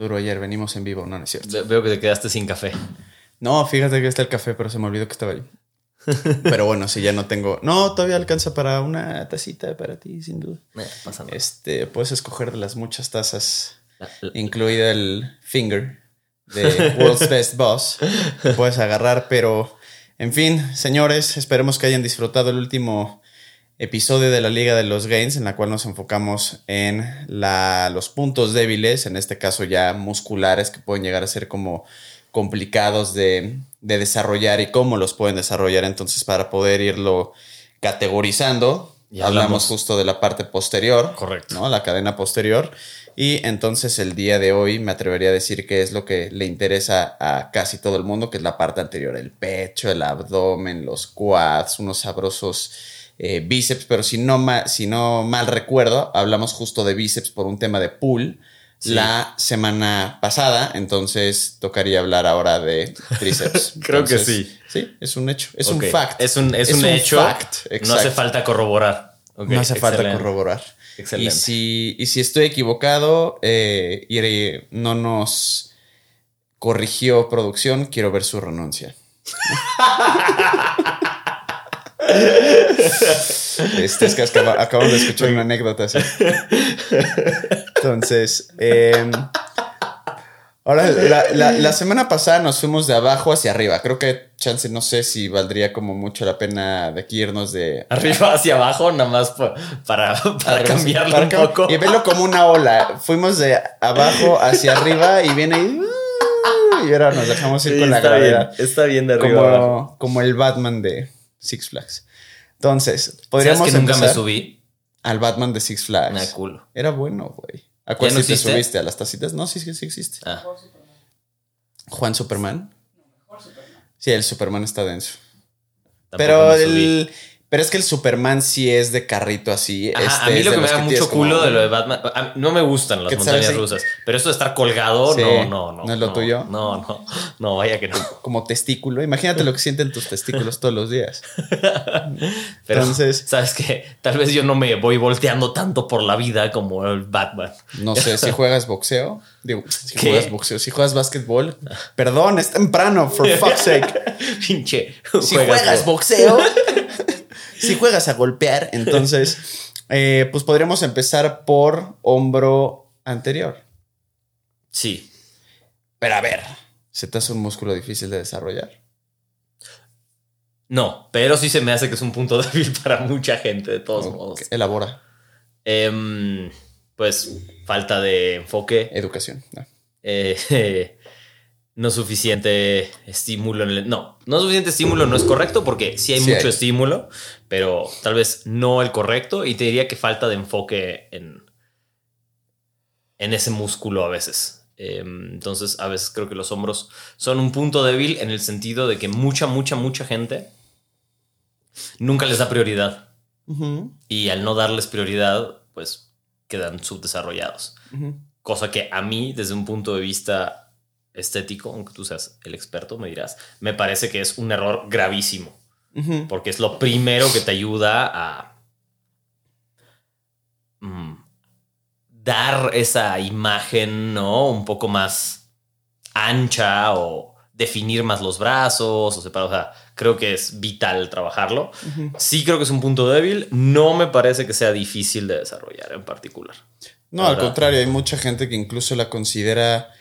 duro ayer, venimos en vivo, no, no es cierto. Veo que te quedaste sin café. No, fíjate que está el café, pero se me olvidó que estaba ahí. Pero bueno, si ya no tengo. No, todavía alcanza para una tacita para ti, sin duda. Eh, pasa nada. Este, puedes escoger de las muchas tazas, La- la- incluida el Finger de World's Best Boss. puedes agarrar, pero en fin, señores, esperemos que hayan disfrutado el último episodio de la Liga de los Gains, en la cual nos enfocamos en la, los puntos débiles, en este caso ya musculares, que pueden llegar a ser como complicados de, de desarrollar y cómo los pueden desarrollar. Entonces, para poder irlo categorizando, Y hablamos hablamos- justo de la parte posterior, Correcto. ¿no? La cadena posterior. Y entonces el día de hoy me atrevería a decir que es lo que le interesa a casi todo el mundo, que es la parte anterior, el pecho, el abdomen, los quads, unos sabrosos eh, bíceps, pero si no, ma- si no mal recuerdo, hablamos justo de bíceps por un tema de pool Sí. la semana pasada, entonces tocaría hablar ahora de tríceps. Creo que sí. Sí, es un hecho, es un fact. Es un, es un hecho. fact, no hace falta corroborar. No hace falta corroborar. Excelente. Y si, y si estoy equivocado eh, y eh, no nos corrigió producción, quiero ver su renuncia. este es que acaba- acabamos de escuchar una anécdota así. Entonces, eh, ahora la, la- la semana pasada nos fuimos de abajo hacia arriba. Creo que chance, no sé si valdría como mucho la pena de aquí irnos de Arriba hacia abajo, nada más pa- para, para Arriba, cambiarlo para un poco. Y verlo como una ola. Fuimos de abajo hacia arriba y viene ahí. Y ahora nos dejamos ir Sí, con la bien, gravedad. está bien de arriba abajo. Como el Batman de Six Flags. Entonces, ¿Sabes podríamos que nunca me subí? al Batman de Six Flags. Me culo. Era bueno, güey. ¿A cuál ¿Ya no sí te existe? subiste? ¿A las tacitas? No, sí, sí, sí existe. Ah, Juan Superman. Sí, el Superman está denso. tampoco Pero el. Pero es que el Superman sí es de carrito así. Ajá, Este a mí lo que me da mucho como- culo de lo de Batman. a no me gustan las ¿Qué te montañas sabes? rusas. Pero esto de estar colgado, Sí. no, no, no. ¿No es lo tuyo? No, no. No, vaya que no. como testículo. Imagínate lo que sienten tus testículos todos los días. Pero, Entonces- ¿sabes qué? Tal vez yo no me voy volteando tanto por la vida como el Batman. No sé si juegas boxeo. Digo, si ¿Qué? juegas boxeo, si juegas básquetbol. Perdón, es temprano, for fuck's sake. Pinche. Si juegas boxeo, si juegas a golpear, entonces, eh, pues podríamos empezar por hombro anterior. Sí. Pero a ver, ¿se te hace un músculo difícil de desarrollar? No, pero sí se me hace que es un punto débil para mucha gente, de todos modos. Elabora. Em, pues falta de enfoque, Educación. No. eh, no suficiente estímulo. en el- no, no suficiente estímulo no es correcto porque sí hay Sí mucho hay. estímulo, pero tal vez no el correcto y te diría que falta de enfoque en, en ese músculo a veces. Em, entonces, a veces creo que los hombros son un punto débil en el sentido de que mucha, mucha, mucha gente nunca les da prioridad. Y al no darles prioridad, pues quedan subdesarrollados. Cosa que a mí, desde un punto de vista estético, aunque tú seas el experto, me dirás, me parece que es un error gravísimo. Porque es lo primero que te ayuda a mm, dar esa imagen, ¿no? Un poco más ancha o definir más los brazos o separar. O sea, creo que es vital trabajarlo. Sí creo que es un punto débil. No me parece que sea difícil de desarrollar en particular. No, al contrario, hay mucha gente que incluso la considera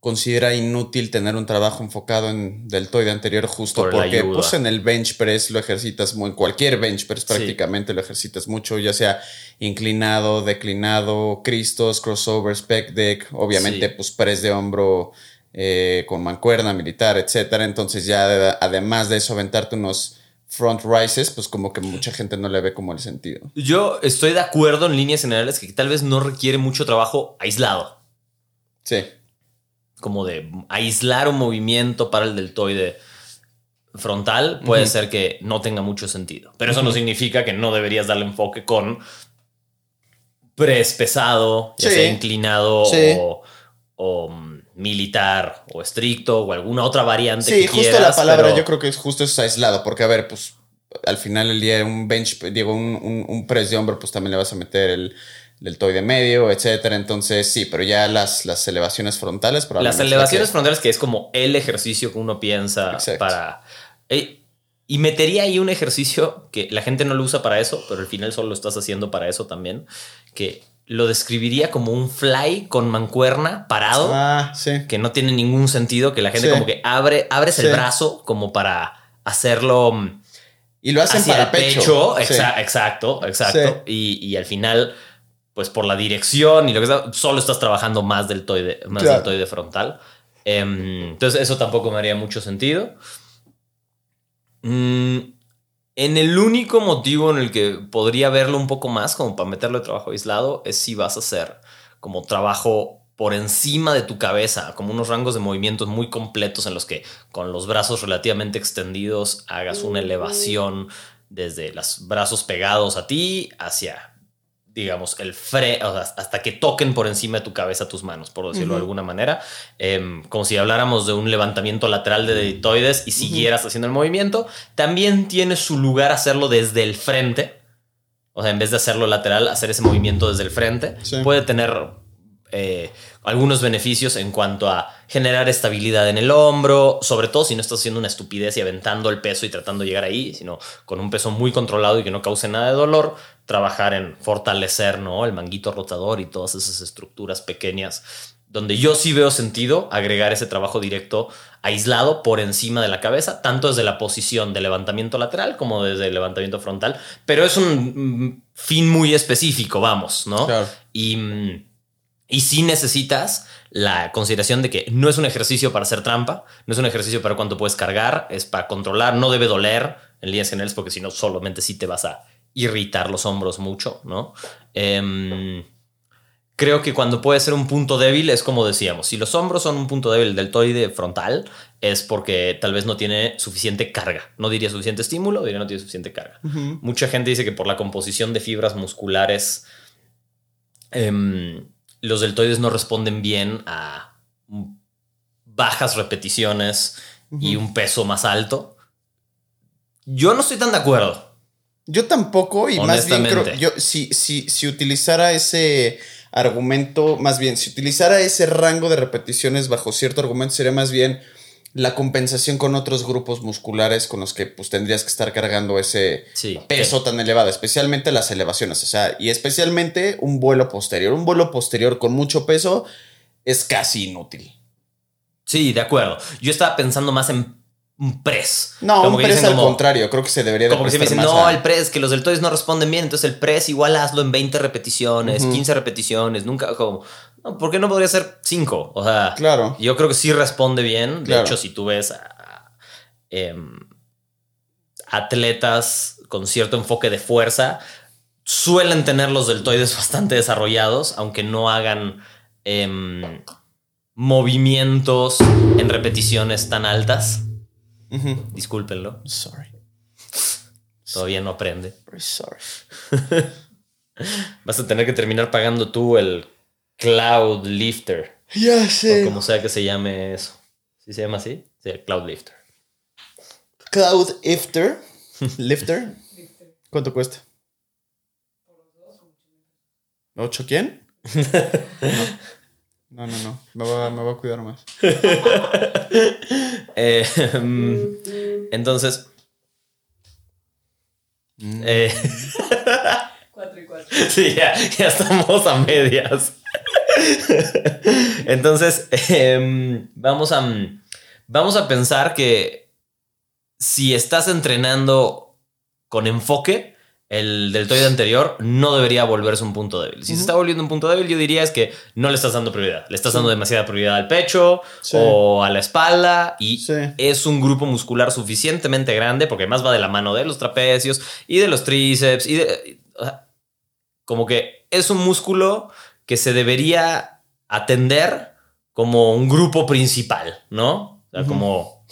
considera inútil tener un trabajo enfocado en deltoide anterior justo Por porque pues en el bench press lo ejercitas muy, en cualquier bench press Sí. prácticamente lo ejercitas mucho, ya sea inclinado, declinado, cristos, crossovers, pec deck, obviamente Sí. pues press de hombro eh, con mancuerna militar, etcétera. Entonces ya de- además de eso aventarte unos front rises, pues como que mucha gente no le ve como el sentido. Yo estoy de acuerdo en líneas generales que tal vez no requiere mucho trabajo aislado. Sí. Como de aislar un movimiento para el deltoide frontal, puede ser que no tenga mucho sentido. Pero eso no significa que no deberías darle enfoque con press pesado, ya Sí. sea inclinado Sí. o, o, mm, militar o estricto o alguna otra variante Sí, que justo quieras, la palabra pero- yo creo que es justo es aislado, porque a ver, pues al final del día un bench, digo, un, un, un press de hombro, pues también le vas a meter el deltoide medio, etcétera. Entonces, sí, pero ya las, las elevaciones frontales Las elevaciones frontales, que es como el ejercicio que uno piensa Exacto. para. Eh, y metería ahí un ejercicio que la gente no lo usa para eso, pero al final solo lo estás haciendo para eso también. Que lo describiría como un fly con mancuerna parado, Ah, sí. que no tiene ningún sentido, que la gente Sí. como que abre, abres el brazo como para hacerlo mm, Y lo hacen hacia para el pecho. exacto, exacto. Y, y al final, pues por la dirección y lo que sea, solo estás trabajando más deltoide, más Claro. deltoide frontal. Em, entonces, eso tampoco me haría mucho sentido. Mm, en el único motivo en el que podría verlo un poco más, como para meterlo de trabajo aislado, es si vas a hacer como trabajo por encima de tu cabeza, como unos rangos de movimientos muy completos en los que con los brazos relativamente extendidos hagas una elevación desde los brazos pegados a ti hacia, digamos, el fre, o sea, hasta que toquen por encima de tu cabeza tus manos, por decirlo de alguna manera, Em, como si habláramos de un levantamiento lateral de deltoides y siguieras haciendo el movimiento, también tiene su lugar hacerlo desde el frente. O sea, en vez de hacerlo lateral, hacer ese movimiento desde el frente. Sí. puede tener eh, algunos beneficios en cuanto a generar estabilidad en el hombro, sobre todo si no estás haciendo una estupidez y aventando el peso y tratando de llegar ahí, sino con un peso muy controlado y que no cause nada de dolor, trabajar en fortalecer ¿no? el manguito rotador y todas esas estructuras pequeñas, donde yo sí veo sentido agregar ese trabajo directo aislado por encima de la cabeza, tanto desde la posición de levantamiento lateral como desde el levantamiento frontal, pero es un mm, fin muy específico, vamos, ¿no? Claro. Y, mm, y sí necesitas la consideración de que no es un ejercicio para hacer trampa, no es un ejercicio para cuánto puedes cargar, es para controlar, no debe doler en líneas generales porque si no solamente sí te vas a irritar los hombros mucho, ¿no? Em, creo que cuando puede ser un punto débil es como decíamos, si los hombros son un punto débil del deltoide frontal es porque tal vez no tiene suficiente carga, no diría suficiente estímulo, diría no tiene suficiente carga. Mucha gente dice que por la composición de fibras musculares, em, los deltoides no responden bien a bajas repeticiones y un peso más alto. Yo no estoy tan de acuerdo. Yo tampoco, y más bien creo, yo, si, si, si utilizara ese argumento, más bien, si utilizara ese rango de repeticiones bajo cierto argumento, sería más bien la compensación con otros grupos musculares con los que pues tendrías que estar cargando ese Sí. peso tan elevado, especialmente las elevaciones, o sea, y especialmente un vuelo posterior. Un vuelo posterior con mucho peso es casi inútil. Sí, de acuerdo. Yo estaba pensando más en un press. No, Como un press al como- contrario, creo que se debería de Como que si me dicen, no, a- el press, que los deltoides no responden bien, entonces el press igual hazlo en 20 repeticiones, Ujú. 15 repeticiones, nunca como, no, ¿por qué no podría ser 5? O sea, Claro. yo creo que sí responde bien. De Claro. hecho, si tú ves a, em, atletas con cierto enfoque de fuerza, suelen tener los deltoides bastante desarrollados, aunque no hagan em, movimientos en repeticiones tan altas. Ujú. Discúlpenlo, Sorry. todavía no aprende. Very sorry. Vas a tener que terminar pagando tú el Cloud Lifter. Ya O sé. como sea que se llame eso. ¿Sí se llama así? Sí, Cloud Lifter. Cloud Ifter. Lifter. ¿Cuánto cuesta? ¿Ocho quién? No, no, no. Me va, me va a cuidar más. Eh, mm, entonces. Mm. eh, 4 y 4. sí, ya, ya estamos a medias. Entonces, em, vamos, a, vamos a pensar que si estás entrenando con enfoque, el deltoide anterior no debería volverse un punto débil. Si se está volviendo un punto débil, yo diría es que no le estás dando prioridad. Le estás dando demasiada prioridad al pecho Sí. o a la espalda y Sí. es un grupo muscular suficientemente grande porque además va de la mano de los trapecios y de los tríceps y de... o sea, como que es un músculo que se debería atender como un grupo principal, ¿no? O sea, como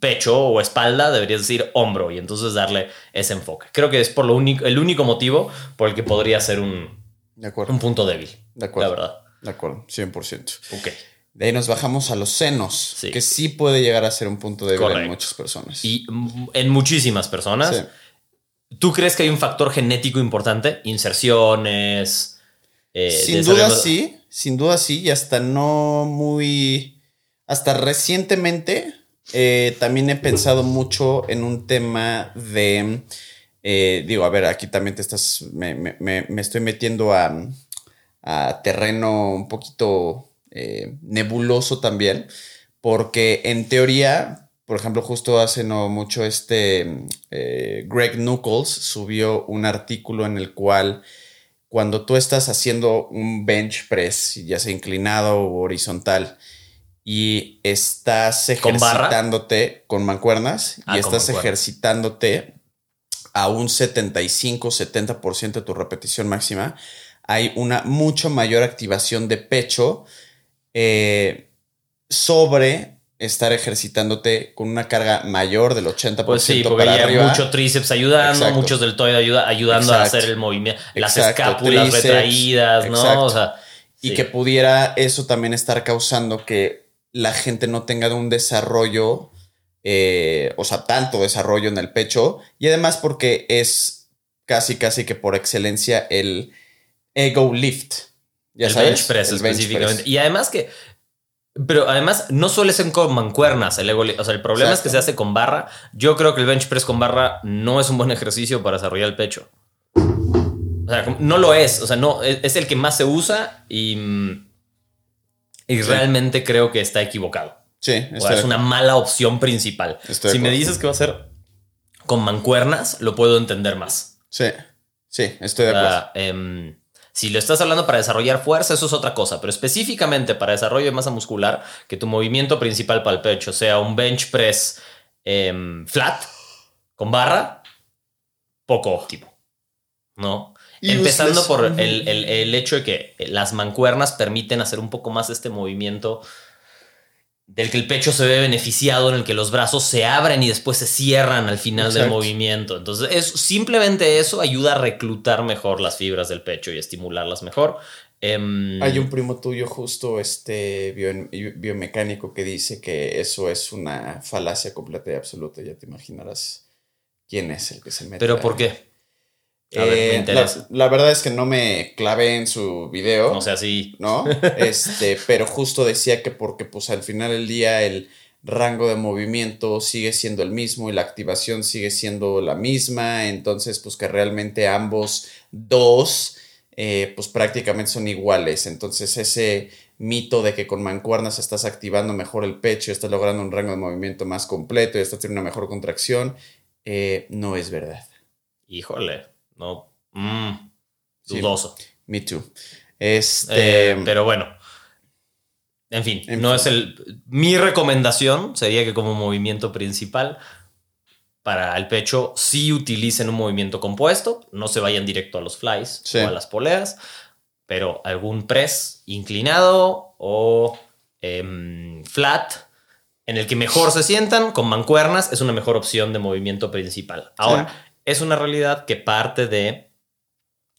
pecho o espalda, deberías decir hombro y entonces darle ese enfoque. Creo que es por lo único, el único motivo por el que podría ser un, De acuerdo. un punto débil. De acuerdo. La verdad. De acuerdo, 100%. Ok. De ahí nos bajamos a los senos, Sí. que sí puede llegar a ser un punto débil Correcto. en muchas personas. Y en muchísimas personas. Sí. ¿Tú crees que hay un factor genético importante? Inserciones. Eh, Sin duda sí, sin duda sí, y hasta no muy, hasta recientemente eh, también he pensado mucho en un tema de, eh, digo, a ver, aquí también te estás, me, me- me- estoy metiendo a, a terreno un poquito nebuloso también, porque en teoría, por ejemplo, justo hace no mucho este eh, Greg Nuckols subió un artículo en el cual cuando tú estás haciendo un bench press, ya sea inclinado o horizontal, y estás ejercitándote con mancuernas Ah, y estás ejercitándote a un 75-70% de tu repetición máxima, hay una mucho mayor activación de pecho eh, sobre estar ejercitándote con una carga mayor del 80% Pues sí, porque para hay arriba. mucho tríceps ayudando, Exacto. muchos deltoide ayuda, ayudando a Exacto. hacer el movimiento, las Exacto, escápulas tríceps, retraídas, ¿no? O sea, Y sí. que pudiera eso también estar causando que la gente no tenga un desarrollo, eh, o sea, tanto desarrollo en el pecho. Y además porque es casi, casi que por excelencia el ego lift. Ya el sabes, bench press el bench específicamente. press. Y además que. Pero además no suele ser con mancuernas el ego. O sea, el problema es que se hace con barra. Yo creo que el bench press con barra no es un buen ejercicio para desarrollar el pecho. O sea, no lo es. O sea, no, es, es el que más se usa y. Y Sí. realmente creo que está equivocado. Sí, O sea, es una mala opción principal. Estoy si me dices que va a ser con mancuernas, lo puedo entender más. Sí, sí, estoy de O acuerdo. sea, em, si lo estás hablando para desarrollar fuerza, eso es otra cosa, pero específicamente para desarrollo de masa muscular, que tu movimiento principal para el pecho sea un bench press em, flat, con barra, poco óptimo. ¿No? Empezando Useless. por el- el hecho de que las mancuernas permiten hacer un poco más este movimiento del que el pecho se ve beneficiado, en el que los brazos se abren y después se cierran al final del movimiento. Entonces, es, simplemente eso ayuda a reclutar mejor las fibras del pecho y estimularlas mejor. Em, Hay un primo tuyo justo, este bio- biomecánico, que dice que eso es una falacia completa y absoluta. Ya te imaginarás quién es el que se mete. ¿Pero por qué? A ver, me Eh, la verdad es que no me clavé en su video, O sea, sí. ¿no? Este, pero justo decía que porque pues al final del día el rango de movimiento sigue siendo el mismo y la activación sigue siendo la misma, entonces pues que realmente ambos dos eh, pues prácticamente son iguales, entonces ese mito de que con mancuernas estás activando mejor el pecho, estás logrando un rango de movimiento más completo y estás teniendo una mejor contracción, eh, no es verdad. Híjole, no. mm, Sí. dudoso. Me too. Este, Eh, pero bueno. En fin, En no fin. es el. Mi recomendación sería que como movimiento principal para el pecho sí utilicen un movimiento compuesto, no se vayan directo a los flies Sí. o a las poleas, pero algún press inclinado o em, flat en el que mejor se sientan con mancuernas es una mejor opción de movimiento principal. Ahora, es una realidad que parte de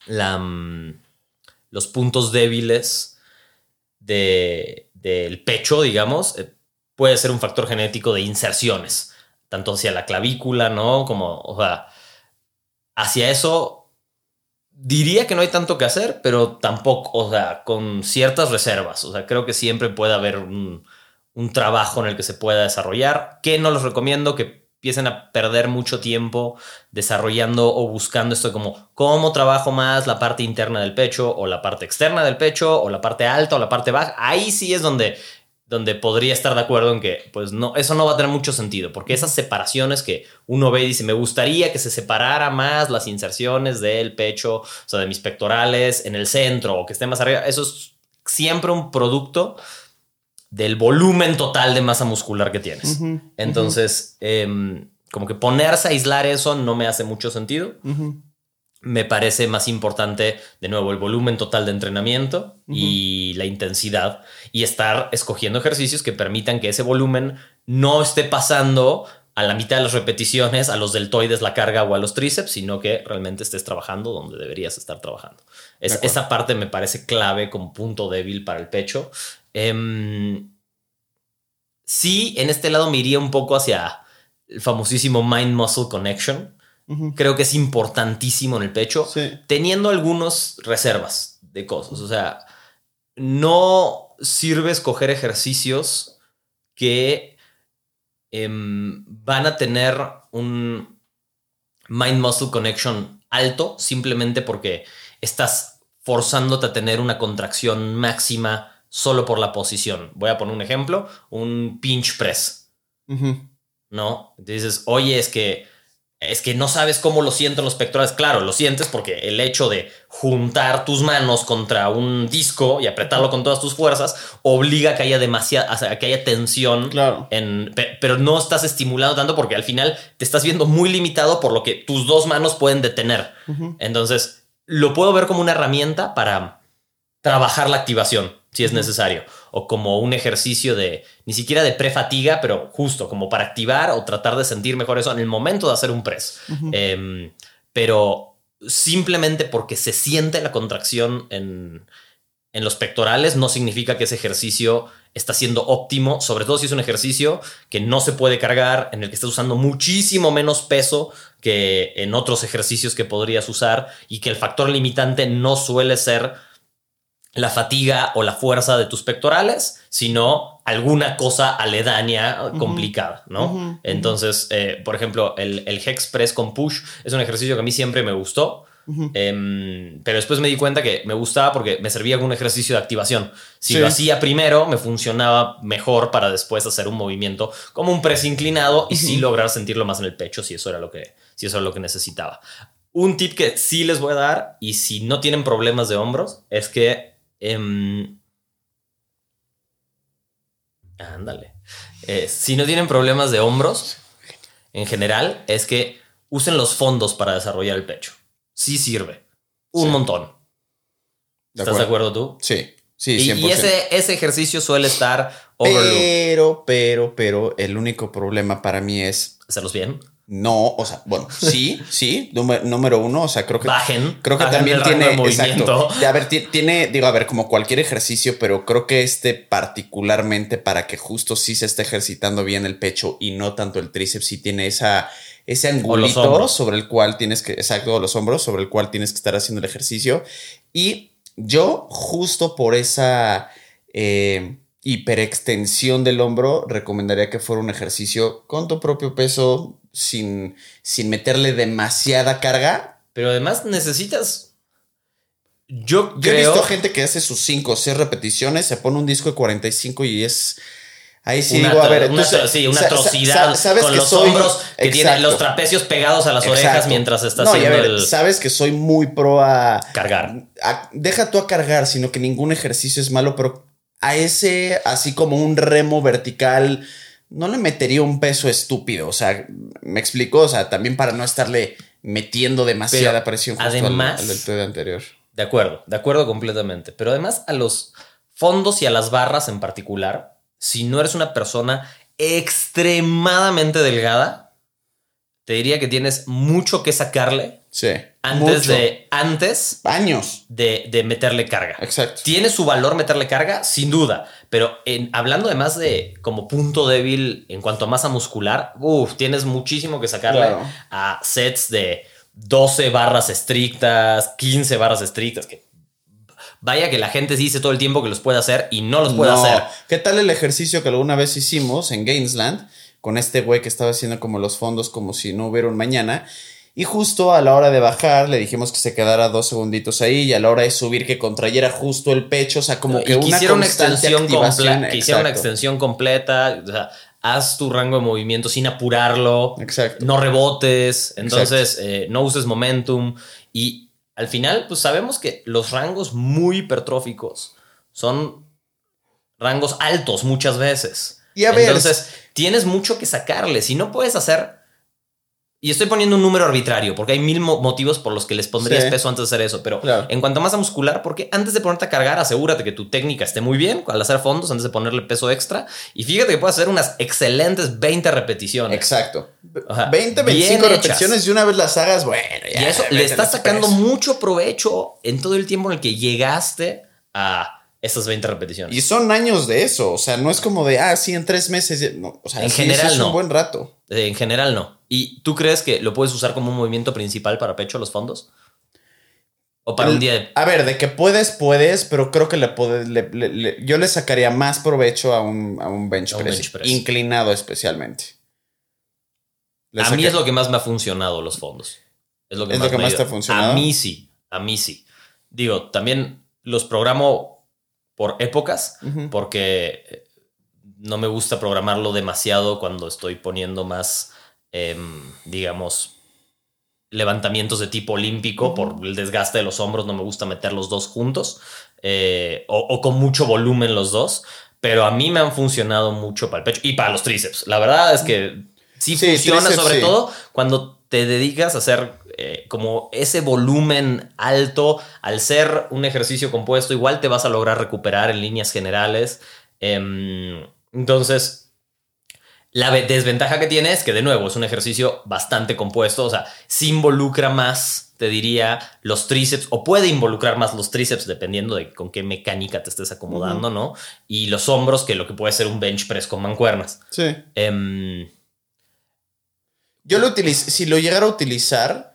mm, los puntos débiles de- del pecho, digamos, eh, puede ser un factor genético de inserciones, tanto hacia la clavícula, ¿no? Como, o sea, hacia eso diría que no hay tanto que hacer, pero tampoco, o sea, con ciertas reservas. O sea, creo que siempre puede haber un, un trabajo en el que se pueda desarrollar, que no les recomiendo que empiecen a perder mucho tiempo desarrollando o buscando esto como cómo trabajo más la parte interna del pecho o la parte externa del pecho o la parte alta o la parte baja. Ahí sí es donde donde podría estar de acuerdo en que, pues no, eso no va a tener mucho sentido, porque esas separaciones que uno ve y dice, me gustaría que se separara más las inserciones del pecho, o sea, de mis pectorales en el centro o que esté más arriba, eso es siempre un producto del volumen total de masa muscular que tienes. Entonces, em, como que ponerse a aislar eso no me hace mucho sentido me parece más importante, de nuevo, el volumen total de entrenamiento y la intensidad y estar escogiendo ejercicios que permitan que ese volumen no esté pasando a la mitad de las repeticiones a los deltoides, la carga o a los tríceps, sino que realmente estés trabajando donde deberías estar trabajando. esa parte me parece clave como punto débil para el pecho. Em, sí, en este lado me iría un poco hacia el famosísimo mind-muscle connection. Creo que es importantísimo en el pecho, teniendo algunas reservas de cosas. O sea, no sirve escoger ejercicios que em, van a tener un mind-muscle connection alto simplemente porque estás forzándote a tener una contracción máxima solo por la posición. Voy a poner un ejemplo, un pinch press. ¿No? dices, oye, es que es que no sabes cómo lo sienten los pectorales. Claro, lo sientes porque el hecho de juntar tus manos contra un disco y apretarlo con todas tus fuerzas obliga a que haya demasiada, que haya tensión. Claro. En, pero no estás estimulando tanto porque al final te estás viendo muy limitado por lo que tus dos manos pueden detener. Entonces, lo puedo ver como una herramienta para trabajar la activación si es necesario, o como un ejercicio de, ni siquiera de prefatiga, pero justo como para activar o tratar de sentir mejor eso en el momento de hacer un press. Em, pero simplemente porque se siente la contracción en, en los pectorales no significa que ese ejercicio está siendo óptimo, sobre todo si es un ejercicio que no se puede cargar, en el que estás usando muchísimo menos peso que en otros ejercicios que podrías usar y que el factor limitante no suele ser la fatiga o la fuerza de tus pectorales, sino alguna cosa aledaña complicada, ¿no? Entonces, eh, por ejemplo, el, el, Hex Press con Push es un ejercicio que a mí siempre me gustó, em, pero después me di cuenta que me gustaba porque me servía como un ejercicio de activación. Si lo hacía primero, me funcionaba mejor para después hacer un movimiento como un press inclinado y sí lograr sentirlo más en el pecho si eso era lo que, si eso era lo que necesitaba. Un tip que sí les voy a dar, y si no tienen problemas de hombros, es que Em, ándale. Eh, si no tienen problemas de hombros, en general, es que usen los fondos para desarrollar el pecho. Sí sirve. Un montón. ¿Estás de acuerdo tú? Sí. Sí, Y, ese, ese, ejercicio suele estar Pero, pero, pero, el único problema para mí es... Hacerlos bien. No, o sea, bueno, sí, sí, número, uno, o sea, creo que... Bajen. Creo que también tiene... Exacto. A ver, tiene, digo, a ver, como cualquier ejercicio, pero creo que este particularmente para que justo sí se esté ejercitando bien el pecho y no tanto el tríceps, sí tiene esa, ese angulito sobre el cual tienes que, exacto, los hombros, sobre el cual tienes que estar haciendo el ejercicio. Y yo, justo por esa... Eh, hiperextensión del hombro, recomendaría que fuera un ejercicio con tu propio peso, sin, sin meterle demasiada carga. Pero además necesitas. Yo, Yo he visto gente que hace sus 5 o 6 repeticiones, se pone un disco de 45 y es. Ahí sí digo, a ver, una, sí, una atrocidad sabes con los hombros que tiene los trapecios pegados a las orejas mientras estás haciendo el... Sabes que soy muy pro a... Cargar. deja tú a cargar, sino que ningún ejercicio es malo, pero a ese, así como un remo vertical, no le metería un peso estúpido. O sea, me explico, o sea, también para no estarle metiendo demasiada presión justo además, al, anterior. De acuerdo, de acuerdo completamente. Pero además a los fondos y a las barras en particular, si no eres una persona extremadamente delgada, te diría que tienes mucho que sacarle. Sí. Antes de. Antes. Años. De, de, meterle carga. Exacto. ¿Tiene su valor meterle carga? Sin duda. Pero en, hablando además de como punto débil en cuanto a masa muscular, uff, tienes muchísimo que sacarle a sets de 12 barras estrictas, 15 barras estrictas, que vaya que la gente dice todo el tiempo que los puede hacer y no los puede hacer. ¿Qué tal el ejercicio que alguna vez hicimos en Gainesland? con este güey que estaba haciendo como los fondos como si no hubiera un mañana. Y justo a la hora de bajar le dijimos que se quedara dos segunditos ahí y a la hora de subir que contrayera justo el pecho, o sea, como que una extensión activación. completa. Quisiera una extensión completa. O sea, haz tu rango de movimiento sin apurarlo. Exacto. No rebotes. Entonces, eh, no uses momentum. Y al final, pues sabemos que los rangos muy hipertróficos son rangos altos muchas veces. Y a ver, Entonces, tienes mucho que sacarle. Si no puedes hacer. Y estoy poniendo un número arbitrario, porque hay mil mo- motivos por los que les pondrías Sí. peso antes de hacer eso. Pero Claro. en cuanto a masa muscular, porque antes de ponerte a cargar, asegúrate que tu técnica esté muy bien al hacer fondos, antes de ponerle peso extra. Y fíjate que puedes hacer unas excelentes 20 repeticiones. Exacto. Ajá. 20, Bien 25 hechas. repeticiones y una vez las hagas, bueno, Y ya. eso le estás sacando mucho provecho en todo el tiempo en el que llegaste a esas 20 repeticiones. Y son años de eso, o sea, no es como de, ah, sí, en tres meses. No, o sea, En sí, general, es no. un buen rato. Eh, En general, no. ¿Y tú crees que lo puedes usar como un movimiento principal para pecho los fondos? ¿O para un día de A ver, de que puedes, puedes, pero creo que le puedes, le- le- le- yo le sacaría más provecho a un, a un bench, A un press, bench press. inclinado especialmente. A mí es lo que más me ha funcionado los fondos. Es lo que ¿Es más, lo que más te ha funcionado? A mí sí, a mí sí. Digo, también los programo por épocas, porque eh, no me gusta programarlo demasiado cuando estoy poniendo más, em, digamos, levantamientos de tipo olímpico por el desgaste de los hombros. No me gusta meter los dos juntos eh, o, o con mucho volumen los dos. Pero a mí me han funcionado mucho para el pecho y para los tríceps. La verdad es que sí, Sí, funciona, tríceps, sobre sí. todo cuando te dedicas a hacer eh, como ese volumen alto. Al ser un ejercicio compuesto, igual te vas a lograr recuperar en líneas generales. Em, entonces, la ve- desventaja que tiene es que, de nuevo, es un ejercicio bastante compuesto. O sea, sí involucra más, te diría, los tríceps, o puede involucrar más los tríceps dependiendo de con qué mecánica te estés acomodando, ¿no? Y los hombros, que lo que puede ser un bench press con mancuernas. Sí. Em, Yo lo utilizo, si lo llegara a utilizar,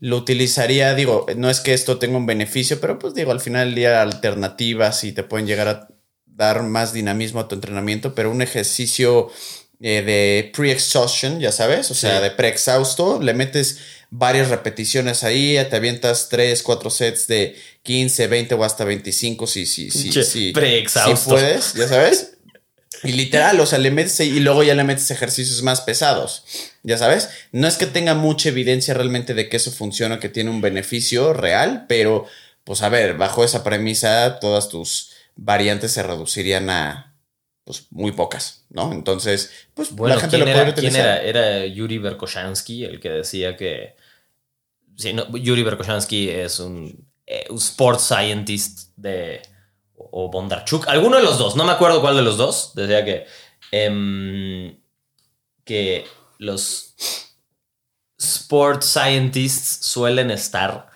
lo utilizaría, digo, no es que esto tenga un beneficio, pero pues digo, al final del día alternativas y te pueden llegar a dar más dinamismo a tu entrenamiento, pero un ejercicio eh, de pre-exhaustion, ya sabes, o sea, de pre-exhausto, le metes varias repeticiones ahí, te avientas 3, 4 sets de 15, 20 o hasta 25 si, si, si, Che, si, si puedes, ya sabes. Y literal, o sea, le metes y luego ya le metes ejercicios más pesados. Ya sabes, no es que tenga mucha evidencia realmente de que eso funciona, que tiene un beneficio real, pero pues a ver, bajo esa premisa, todas tus variantes se reducirían a pues muy pocas, ¿no? Entonces, pues Bueno, la gente ¿quién, lo era, quién utilizar. era? Era Yuri Berkoshansky el que decía que. Sí, no, Yuri Berkoshansky es un, eh, un sports scientist de. O Bondarchuk. Alguno de los dos, no me acuerdo cuál de los dos. Decía que. em, que los sports scientists suelen estar,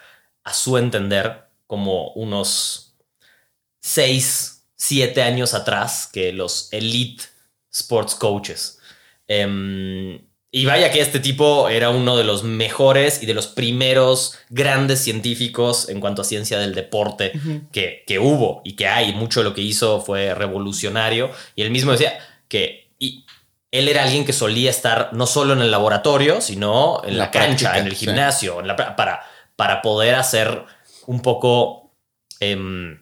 a su entender, como unos 6, 7 años atrás que los elite sports coaches. Em, y vaya que este tipo era uno de los mejores y de los primeros grandes científicos en cuanto a ciencia del deporte que, que hubo y que hay. Mucho de lo que hizo fue revolucionario. Y él mismo decía que y él era alguien que solía estar no solo en el laboratorio, sino en la, La cancha, práctica, en el sí. gimnasio, en la para, para poder hacer un poco em,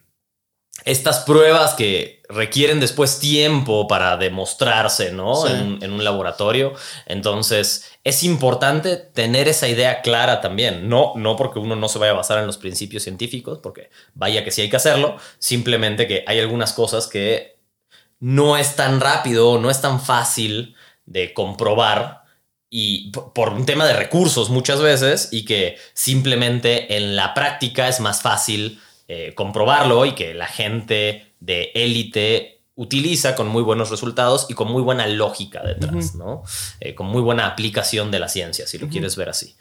estas pruebas que requieren después tiempo para demostrarse, ¿no? Sí. En, un- en un laboratorio. Entonces, es importante tener esa idea clara también. No, no porque uno no se vaya a basar en los principios científicos, porque vaya que sí hay que hacerlo, simplemente que hay algunas cosas que no es tan rápido, no es tan fácil de comprobar y por un tema de recursos muchas veces y que simplemente en la práctica es más fácil eh, comprobarlo y que la gente de élite utiliza con muy buenos resultados y con muy buena lógica detrás, ¿no? Eh, con muy buena aplicación de la ciencia, si lo quieres ver así.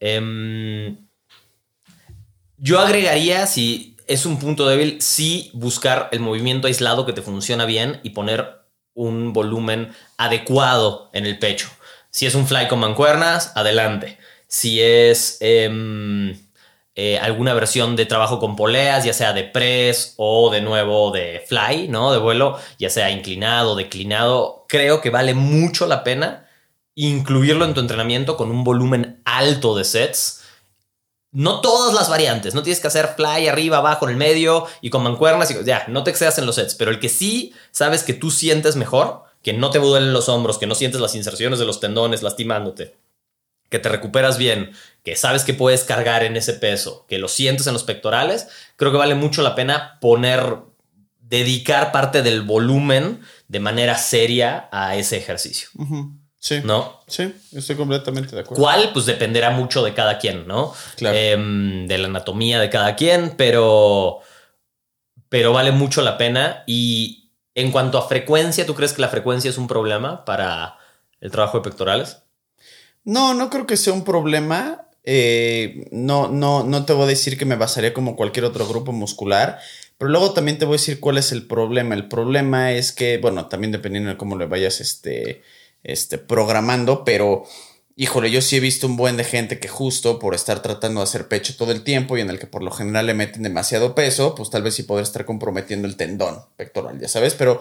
Em, yo agregaría, si es un punto débil, sí buscar el movimiento aislado que te funciona bien y poner un volumen adecuado en el pecho. Si es un fly con mancuernas, adelante. Si es em, eh, alguna versión de trabajo con poleas, ya sea de press o de nuevo de fly, ¿no? De vuelo, ya sea inclinado, declinado. Creo que vale mucho la pena incluirlo en tu entrenamiento con un volumen alto de sets. No todas las variantes, no tienes que hacer fly arriba, abajo, en el medio y con mancuernas y ya, no te excedas en los sets, pero el que sí sabes que tú sientes mejor, que no te duelen los hombros, que no sientes las inserciones de los tendones lastimándote, que te recuperas bien, que sabes que puedes cargar en ese peso, que lo sientes en los pectorales, creo que vale mucho la pena poner, dedicar parte del volumen de manera seria a ese ejercicio. Sí. ¿No? Sí, estoy completamente de acuerdo. ¿Cuál? Pues dependerá mucho de cada quien, ¿no? Claro. Em, de la anatomía de cada quien, pero, pero vale mucho la pena. Y en cuanto a frecuencia, ¿tú crees que la frecuencia es un problema para el trabajo de pectorales? No, no creo que sea un problema. Eh, no, no, no te voy a decir que me basaría como cualquier otro grupo muscular, pero luego también te voy a decir cuál es el problema. El problema es que, bueno, también dependiendo de cómo le vayas este, este, programando, pero híjole, yo sí he visto un buen de gente que justo por estar tratando de hacer pecho todo el tiempo y en el que por lo general le meten demasiado peso, pues tal vez sí poder estar comprometiendo el tendón pectoral, ya sabes, pero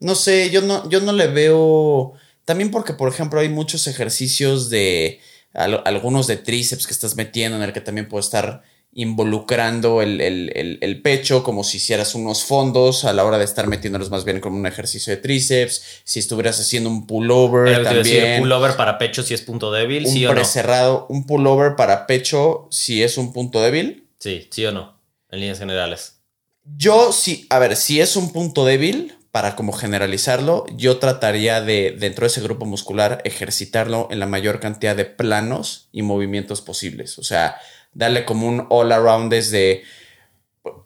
no sé, yo no, yo no le veo, también porque por ejemplo hay muchos ejercicios de al- algunos de tríceps que estás metiendo en el que también puede estar involucrando el, el- el- el pecho como si hicieras unos fondos a la hora de estar metiéndolos más bien como un ejercicio de tríceps, si estuvieras haciendo un pullover a decir, también pullover para pecho si es punto débil, un sí o no. precerrado, un pullover para pecho si es un punto débil. Sí, sí o no, en líneas generales. Yo sí, a ver, si es un punto débil, para como generalizarlo, yo trataría de, dentro de ese grupo muscular, ejercitarlo en la mayor cantidad de planos y movimientos posibles. O sea, darle como un all around desde,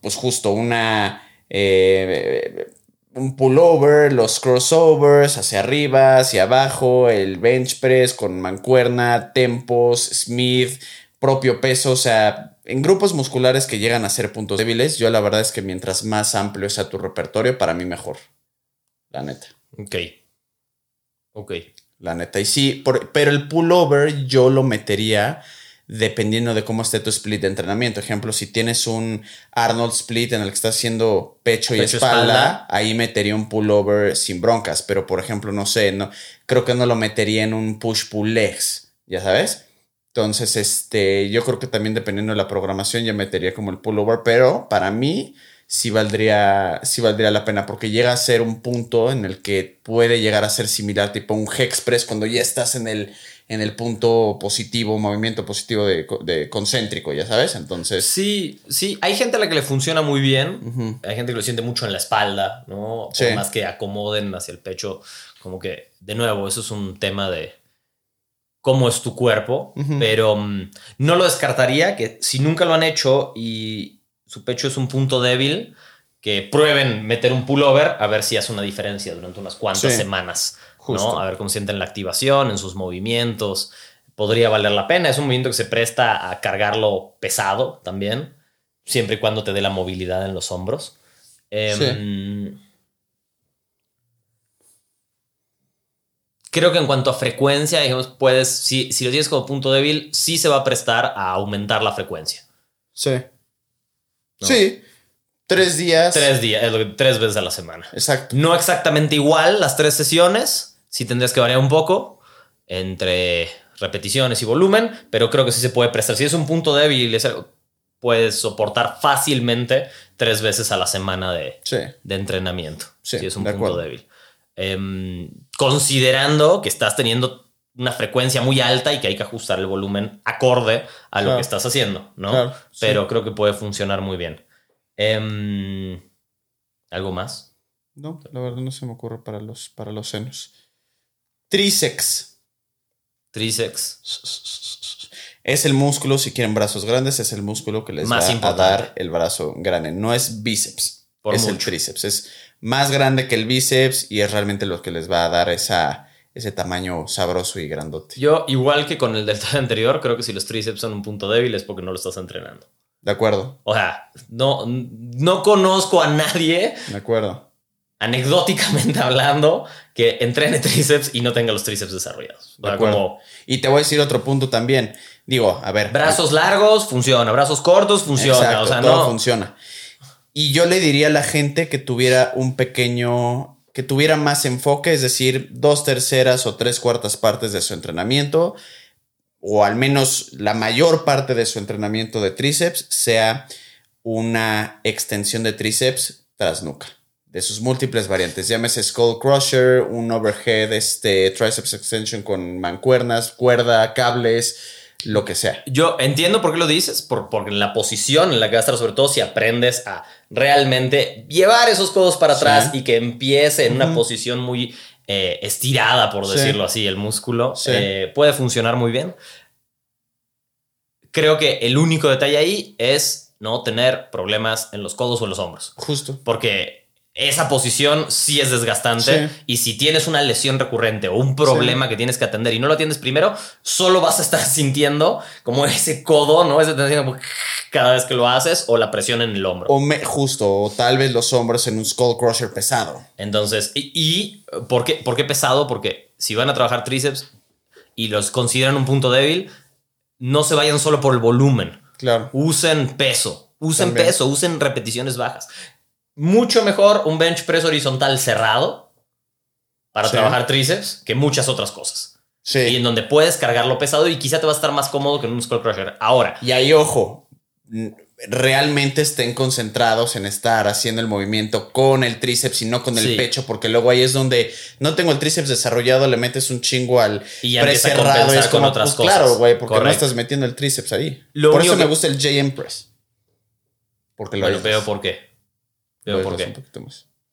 pues justo una... eh, un pullover, los crossovers hacia arriba, hacia abajo, el bench press con mancuerna, tempos, Smith, propio peso, o sea, en grupos musculares que llegan a ser puntos débiles, yo la verdad es que mientras más amplio sea tu repertorio, para mí mejor. La neta. Ok. Ok. La neta. Y sí, por- pero el pullover yo lo metería dependiendo de cómo esté tu split de entrenamiento. Ejemplo, si tienes un Arnold split en el que estás haciendo pecho y espalda, espalda. ahí metería un pullover sin broncas. Pero por ejemplo, no sé, no, creo que no lo metería en un push-pull legs, ya sabes. Entonces, este, yo creo que también dependiendo de la programación, ya metería como el pullover, pero para mí sí valdría, sí valdría la pena, porque llega a ser un punto en el que puede llegar a ser similar, tipo un hex press, cuando ya estás en el, en el punto positivo, movimiento positivo de, de concéntrico, ya sabes. Entonces, Sí, sí, hay gente a la que le funciona muy bien. Hay gente que lo siente mucho en la espalda, ¿no? Por Sí. más que acomoden hacia el pecho. Como que, de nuevo, eso es un tema de cómo es tu cuerpo. Pero mm, no lo descartaría que si nunca lo han hecho y su pecho es un punto débil, que prueben meter un pullover a ver si hace una diferencia durante unas cuantas Sí. semanas. Justo. ¿no? A ver cómo sienten la activación en sus movimientos. Podría valer la pena. Es un movimiento que se presta a cargarlo pesado también, siempre y cuando te dé la movilidad en los hombros. Em, Creo que en cuanto a frecuencia, digamos, puedes, si, si lo tienes como punto débil, sí se va a prestar a aumentar la frecuencia. sí. No. Sí. Tres días. Tres días, tres veces a la semana. Exacto. No exactamente igual las tres sesiones, sí tendrías que variar un poco entre repeticiones y volumen, pero creo que sí se puede prestar. Si es un punto débil, es algo- puedes soportar fácilmente tres veces a la semana de, Sí. de entrenamiento. Sí, si es un punto acuerdo. débil. Em, considerando que estás teniendo una frecuencia muy alta y que hay que ajustar el volumen acorde a lo Claro. que estás haciendo, ¿no? Claro, sí. Pero creo que puede funcionar muy bien. Em, ¿Algo más? No, la verdad no se me ocurre para los, para los senos. Tríceps. Tríceps. Es el músculo, si quieren brazos grandes, es el músculo que les Más va importante. a dar el brazo grande. No es bíceps, Por es el tríceps. Es más grande que el bíceps y es realmente lo que les va a dar esa, ese tamaño sabroso y grandote. Yo, igual que con el del tal anterior, creo que si los tríceps son un punto débil es porque no lo estás entrenando. De acuerdo, O sea, no, no conozco a nadie, de acuerdo. anecdóticamente hablando, que entrene tríceps y no tenga los tríceps desarrollados. O De acuerdo. como Y te voy a decir otro punto también. Digo, a ver. Brazos largos, funciona. Brazos cortos, funciona. Exacto, o sea, todo no. funciona. Y yo le diría a la gente que tuviera un pequeño, que tuviera más enfoque, es decir, dos terceras o tres cuartas partes de su entrenamiento, o al menos la mayor parte de su entrenamiento de tríceps, sea una extensión de tríceps tras nuca. De sus múltiples variantes, llámese Skull Crusher, un overhead, este, triceps extension con mancuernas, cuerda, cables, lo que sea. Yo entiendo por qué lo dices, por, la posición en la que vas a estar, sobre todo si aprendes a realmente llevar esos codos para atrás Sí. y que empiece en una posición muy eh, estirada, por Sí. decirlo así, el músculo, Sí. eh, puede funcionar muy bien. Creo que el único detalle ahí es no tener problemas en los codos o en los hombros. Justo. Porque esa posición sí es desgastante Sí. y si tienes una lesión recurrente o un problema que tienes que atender y no lo atiendes primero, solo vas a estar sintiendo como ese codo, ¿no? Ese tensión cada vez que lo haces o la presión en el hombro. O me- justo, o tal vez los hombros en un Skull Crusher pesado. Entonces, y, y ¿por, qué, ¿por qué pesado? Porque si van a trabajar tríceps y los consideran un punto débil, no se vayan solo por el volumen. Claro. Usen peso, usen También. peso, usen repeticiones bajas. Mucho mejor un bench press horizontal cerrado para Sí. trabajar tríceps que muchas otras cosas. Y Sí. en donde puedes cargarlo pesado y quizá te va a estar más cómodo que en un skull crusher. Ahora, Y ahí, ojo, realmente estén concentrados en estar haciendo el movimiento con el tríceps y no con el Sí. pecho, porque luego ahí es donde no tengo el tríceps desarrollado, le metes un chingo al Y ya press cerrado. y Es con como, otras pues, cosas. claro, güey, porque no estás metiendo el tríceps ahí. Lo Por eso me que- gusta el JM Press. Porque lo bueno, veo por qué. Veo por qué.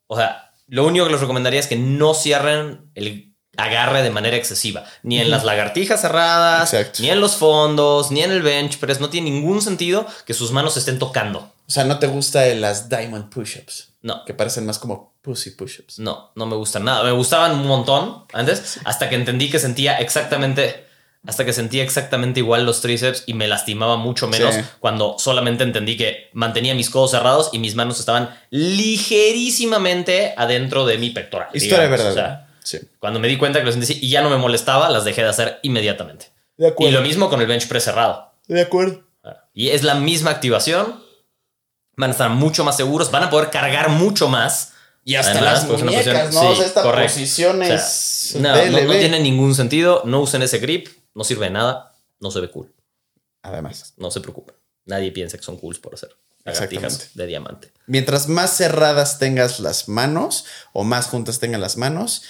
O sea, lo único que les recomendaría es que no cierren el agarre de manera excesiva. Ni en las lagartijas cerradas, Exacto. ni en los fondos, ni en el bench press. No tiene ningún sentido que sus manos estén tocando. O sea, ¿no te gusta las Diamond Push-Ups? No, Que parecen más como Pussy Push-Ups. no, no me gustan nada. Me gustaban un montón antes, hasta que entendí que sentía exactamente, hasta que sentía exactamente igual los tríceps y me lastimaba mucho menos Sí. cuando solamente entendí que mantenía mis codos cerrados y mis manos estaban ligerísimamente adentro de mi pectoral. Historia digamos. verdad. O sea, sí. Cuando me di cuenta que lo sentí y ya no me molestaba, las dejé de hacer inmediatamente. De Y lo mismo con el bench press cerrado. De acuerdo. Y es la misma activación. Van a estar mucho más seguros, van a poder cargar mucho más. Y hasta Además, las pues, muñecas, ¿no? o sí, sea, esta correcto. posición O sea, es No, no, no tiene ningún sentido. No usen ese grip. No sirve de nada. No se ve cool. Además. No se preocupen. Nadie piensa que son cools por hacer lagartijas de diamante. Mientras más cerradas tengas las manos o más juntas tengan las manos,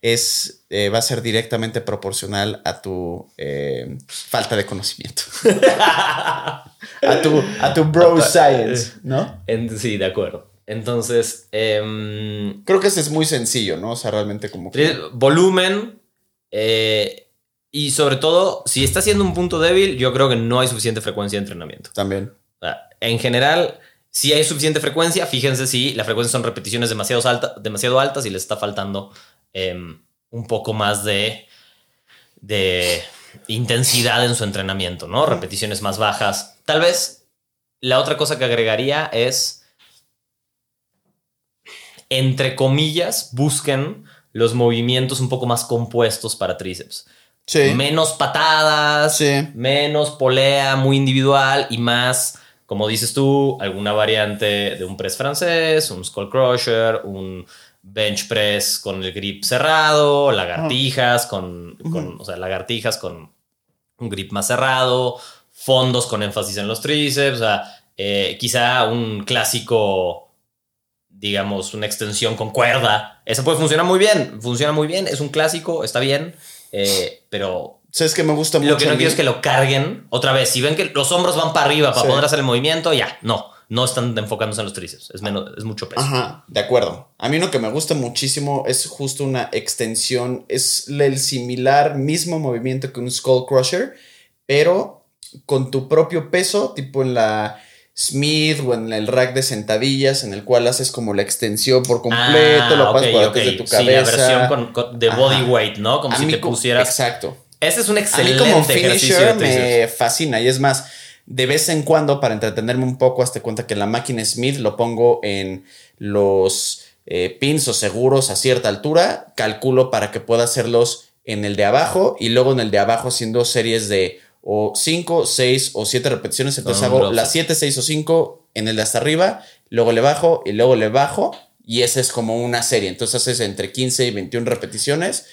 es, eh, va a ser directamente proporcional a tu eh, falta de conocimiento. a, tu, a tu bro science, ¿no? En- sí, de acuerdo. Entonces, em, Creo que ese es muy sencillo, ¿no? O sea, realmente como que... volumen eh, y sobre todo, si está siendo un punto débil, yo creo que no hay suficiente frecuencia de entrenamiento. También. En general, si hay suficiente frecuencia, fíjense si la frecuencia son repeticiones demasiado, alta, demasiado altas y les está faltando em, un poco más de, de intensidad en su entrenamiento, ¿no? Repeticiones más bajas. Tal vez la otra cosa que agregaría es, entre comillas, busquen los movimientos un poco más compuestos para tríceps. Sí. Menos patadas, Sí. menos polea muy individual y más, como dices tú, alguna variante de un press francés, un skull crusher, un bench press con el grip cerrado, lagartijas con, con- o sea, lagartijas con un grip más cerrado, fondos con énfasis en los tríceps, o sea, eh, quizá un clásico, digamos, una extensión con cuerda. Esa puede funcionar muy bien, funciona muy bien, es un clásico, está bien, eh, pero ¿Sabes que me gusta mucho? lo que no quiero es que lo carguen otra vez. Si ven que los hombros van para arriba para Sí. poder hacer el movimiento, ya, no, no están enfocándose en los tríceps, es, menos, es mucho peso. Ajá, de acuerdo. A mí lo que me gusta muchísimo es justo una extensión, es el similar mismo movimiento que un Skull Crusher, pero con tu propio peso, tipo en la Smith o en el rack de sentadillas, en el cual haces como la extensión por completo, lo pasas Ah, ok, por ok. atrás de tu Sí, cabeza. la versión con- con- de body Ajá. weight, ¿no? Como A si te pusieras. Exacto. Ese es un A mí excelente como ejercicio de finisher me fascina y es más, de vez en cuando para entretenerme un poco, hazte cuenta que la máquina Smith lo pongo en los eh, pins o seguros a cierta altura, calculo para que pueda hacerlos en el de abajo y luego en el de abajo haciendo series de o 5, 6 o 7 repeticiones. Entonces un hago drop las set. 7, 6 o 5 en el de hasta arriba, luego le bajo y luego le bajo. Y esa es como una serie. Entonces haces entre 15 y 21 repeticiones.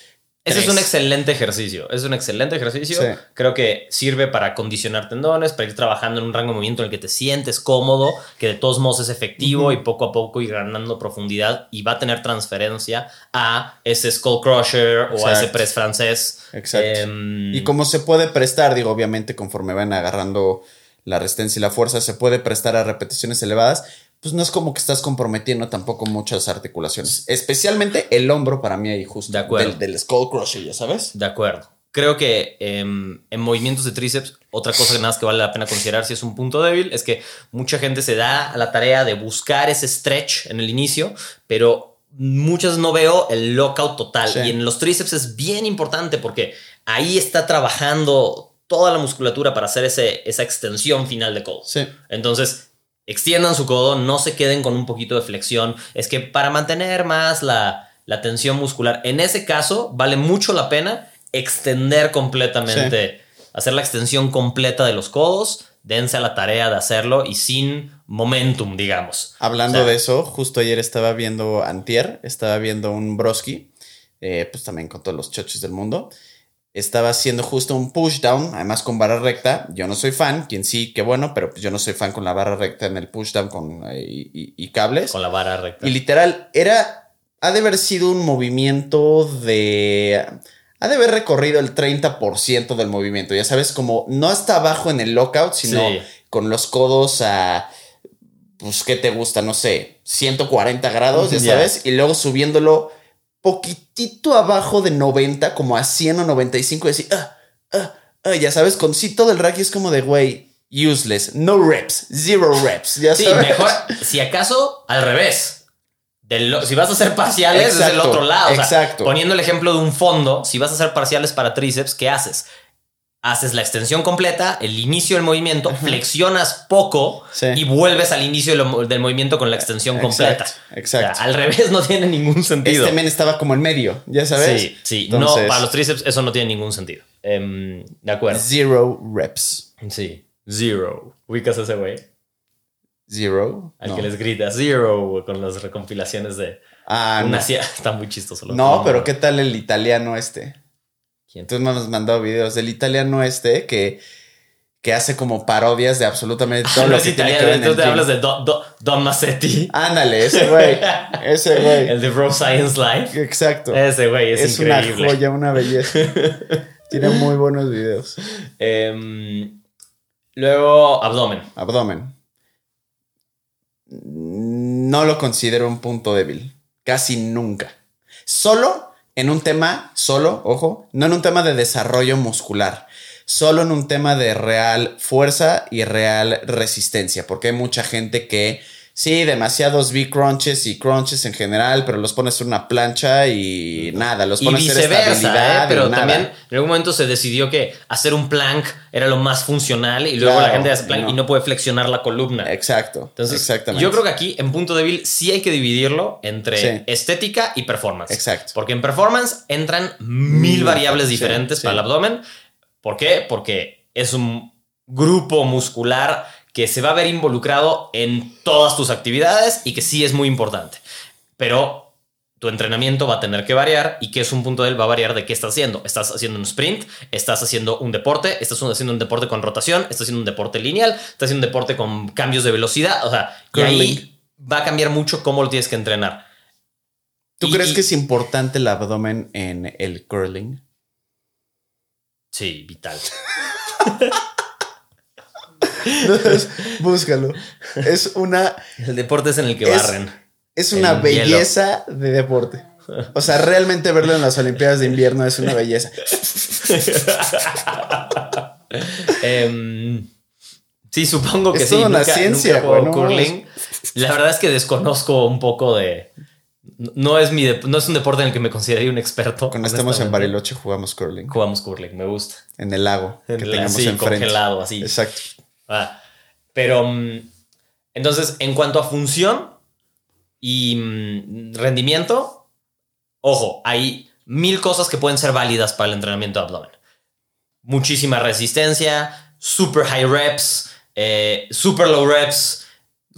Ese es un excelente ejercicio. Es un excelente ejercicio. Sí. Creo que sirve para condicionar tendones, para ir trabajando en un rango de movimiento en el que te sientes cómodo, que de todos modos es efectivo y poco a poco ir ganando profundidad y va a tener transferencia a ese skull crusher o a ese press francés. Exacto. Em, Y como se puede prestar, digo, obviamente conforme van agarrando la resistencia y la fuerza, se puede prestar a repeticiones elevadas, pues no es como que estás comprometiendo tampoco muchas articulaciones. Especialmente el hombro para mí ahí justo. De acuerdo. Del, del skull crusher, ya sabes. De acuerdo. Creo que em, en movimientos de tríceps, otra cosa que nada más que vale la pena considerar si es un punto débil es que mucha gente se da a la tarea de buscar ese stretch en el inicio, pero muchas no veo el lockout total. Sí. Y en los tríceps es bien importante porque ahí está trabajando toda la musculatura para hacer ese, esa extensión final de codo. Sí. Entonces, extiendan su codo, no se queden con un poquito de flexión. Es que para mantener más la, la tensión muscular, en ese caso, vale mucho la pena extender completamente, hacer la extensión completa de los codos, dense a la tarea de hacerlo y sin momentum, digamos. Hablando O sea, de eso, justo ayer estaba viendo Antier, estaba viendo un Broski, eh, pues también con todos los chochos del mundo. Estaba haciendo justo un push down, además con barra recta. Yo no soy fan, quien sí, qué bueno, pero pues yo no soy fan con la barra recta en el push down con, eh, y, y- y cables. Con la vara recta. Y literal, era. Ha de haber sido un movimiento de. Ha de haber recorrido el 30% del movimiento. Ya sabes, como no hasta abajo en el lockout, sino Sí. con los codos a. Pues, ¿qué te gusta? No sé, 140 grados, ya Ya. sabes. Y luego subiéndolo poquitito abajo de 90, como a 100 o 95, y así. ah, ah, ah, ya sabes, con sí todo el rack y es como de, güey, useless. No reps, zero reps. Ya Sí, sabes. mejor, si acaso, al revés. Del si vas a hacer parciales, es del Exacto, otro lado. O sea, exacto. poniendo el ejemplo de un fondo, si vas a hacer parciales para tríceps, ¿qué haces? Haces la extensión completa, el inicio del movimiento, flexionas poco Sí. y vuelves al inicio del, mo- del movimiento con la extensión completa. Exacto, exacto. O sea, al revés no tiene ningún sentido. Este men estaba como en medio, ya sabes. Sí, sí. Entonces, no, para los tríceps eso no tiene ningún sentido. Em, de acuerdo. Zero reps. Sí. Zero. ¿Ubicas a ese güey? Zero. Al no. que les grita Zero con las recompilaciones de Ah, una no. Está muy chistoso. lo No, pero ¿qué tal el italiano este? Tú me has mandado videos del italiano este que, que hace como parodias de absolutamente todo no lo es que tiene que italiano, ver en el entonces te gym. hablas de Don, Don- Don Massetti. Ándale, ese güey. ese güey. El de Bro Science Life. Exacto. Ese güey es, es una increíble. joya, una belleza. tiene muy buenos videos. Em, luego, abdomen. Abdomen. No lo considero un punto débil. Casi nunca. Solo en un tema, solo, ojo, no en un tema de desarrollo muscular. Solo en un tema de real fuerza y real resistencia. Porque hay mucha gente que, sí, demasiados V-crunches y crunches en general, pero los pones en una plancha y nada, los Y pones hacer viceversa, ¿eh? y pero nada. también en algún momento se decidió que hacer un plank era lo más funcional y luego Claro, la gente hace plank no. y no puede flexionar la columna. Exacto. Entonces, exactamente. yo creo que aquí en punto débil sí hay que dividirlo entre Sí. estética y performance. Exacto. Porque en performance entran mil variables sí, diferentes sí. para el abdomen. ¿Por qué? Porque es un grupo muscular que se va a ver involucrado en todas tus actividades y que sí es muy importante. Pero tu entrenamiento va a tener que variar y que es un punto débil va a variar de qué estás haciendo. Estás haciendo un sprint, estás haciendo un deporte, estás haciendo un deporte con rotación, estás haciendo un deporte lineal, estás haciendo un deporte con cambios de velocidad, o sea, y ahí Curling. va a cambiar mucho cómo lo tienes que entrenar. ¿Tú Y- crees que es importante el abdomen en el curling? Sí, vital. Búscalo. Es una, El deporte es en el que Es- barren. es una El belleza de deporte. O sea, realmente verlo en las Olimpiadas de invierno es una belleza. Em, sí, supongo que Es sí. toda una ciencia, nunca he jugado güey, no curling. La verdad es que desconozco un poco de. No es, mi no es un deporte en el que me consideraría un experto. Cuando estemos en. Bariloche jugamos curling. Jugamos curling, me gusta. En el lago que el- tengamos enfrente. congelado, así. Exacto. Ah, pero mm, entonces, en cuanto a función y mm, rendimiento, ojo, hay mil cosas que pueden ser válidas para el entrenamiento de abdomen. muchísima resistencia, super high reps, eh, super low reps,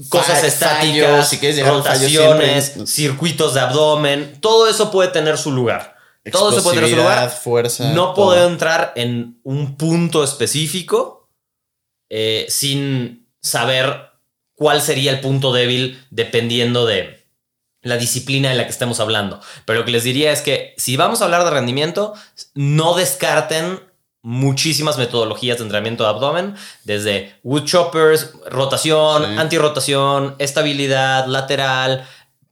cosas estáticas, fallos, si rotaciones, siempre- circuitos de abdomen, todo eso puede tener su lugar. Todo eso puede tener su lugar. fuerza. No todo. puedo entrar en un punto específico eh, sin saber cuál sería el punto débil dependiendo de la disciplina de la que estemos hablando. Pero lo que les diría es que si vamos a hablar de rendimiento, no descarten muchísimas metodologías de entrenamiento de abdomen, desde wood choppers, rotación, Sí. antirrotación, estabilidad, lateral.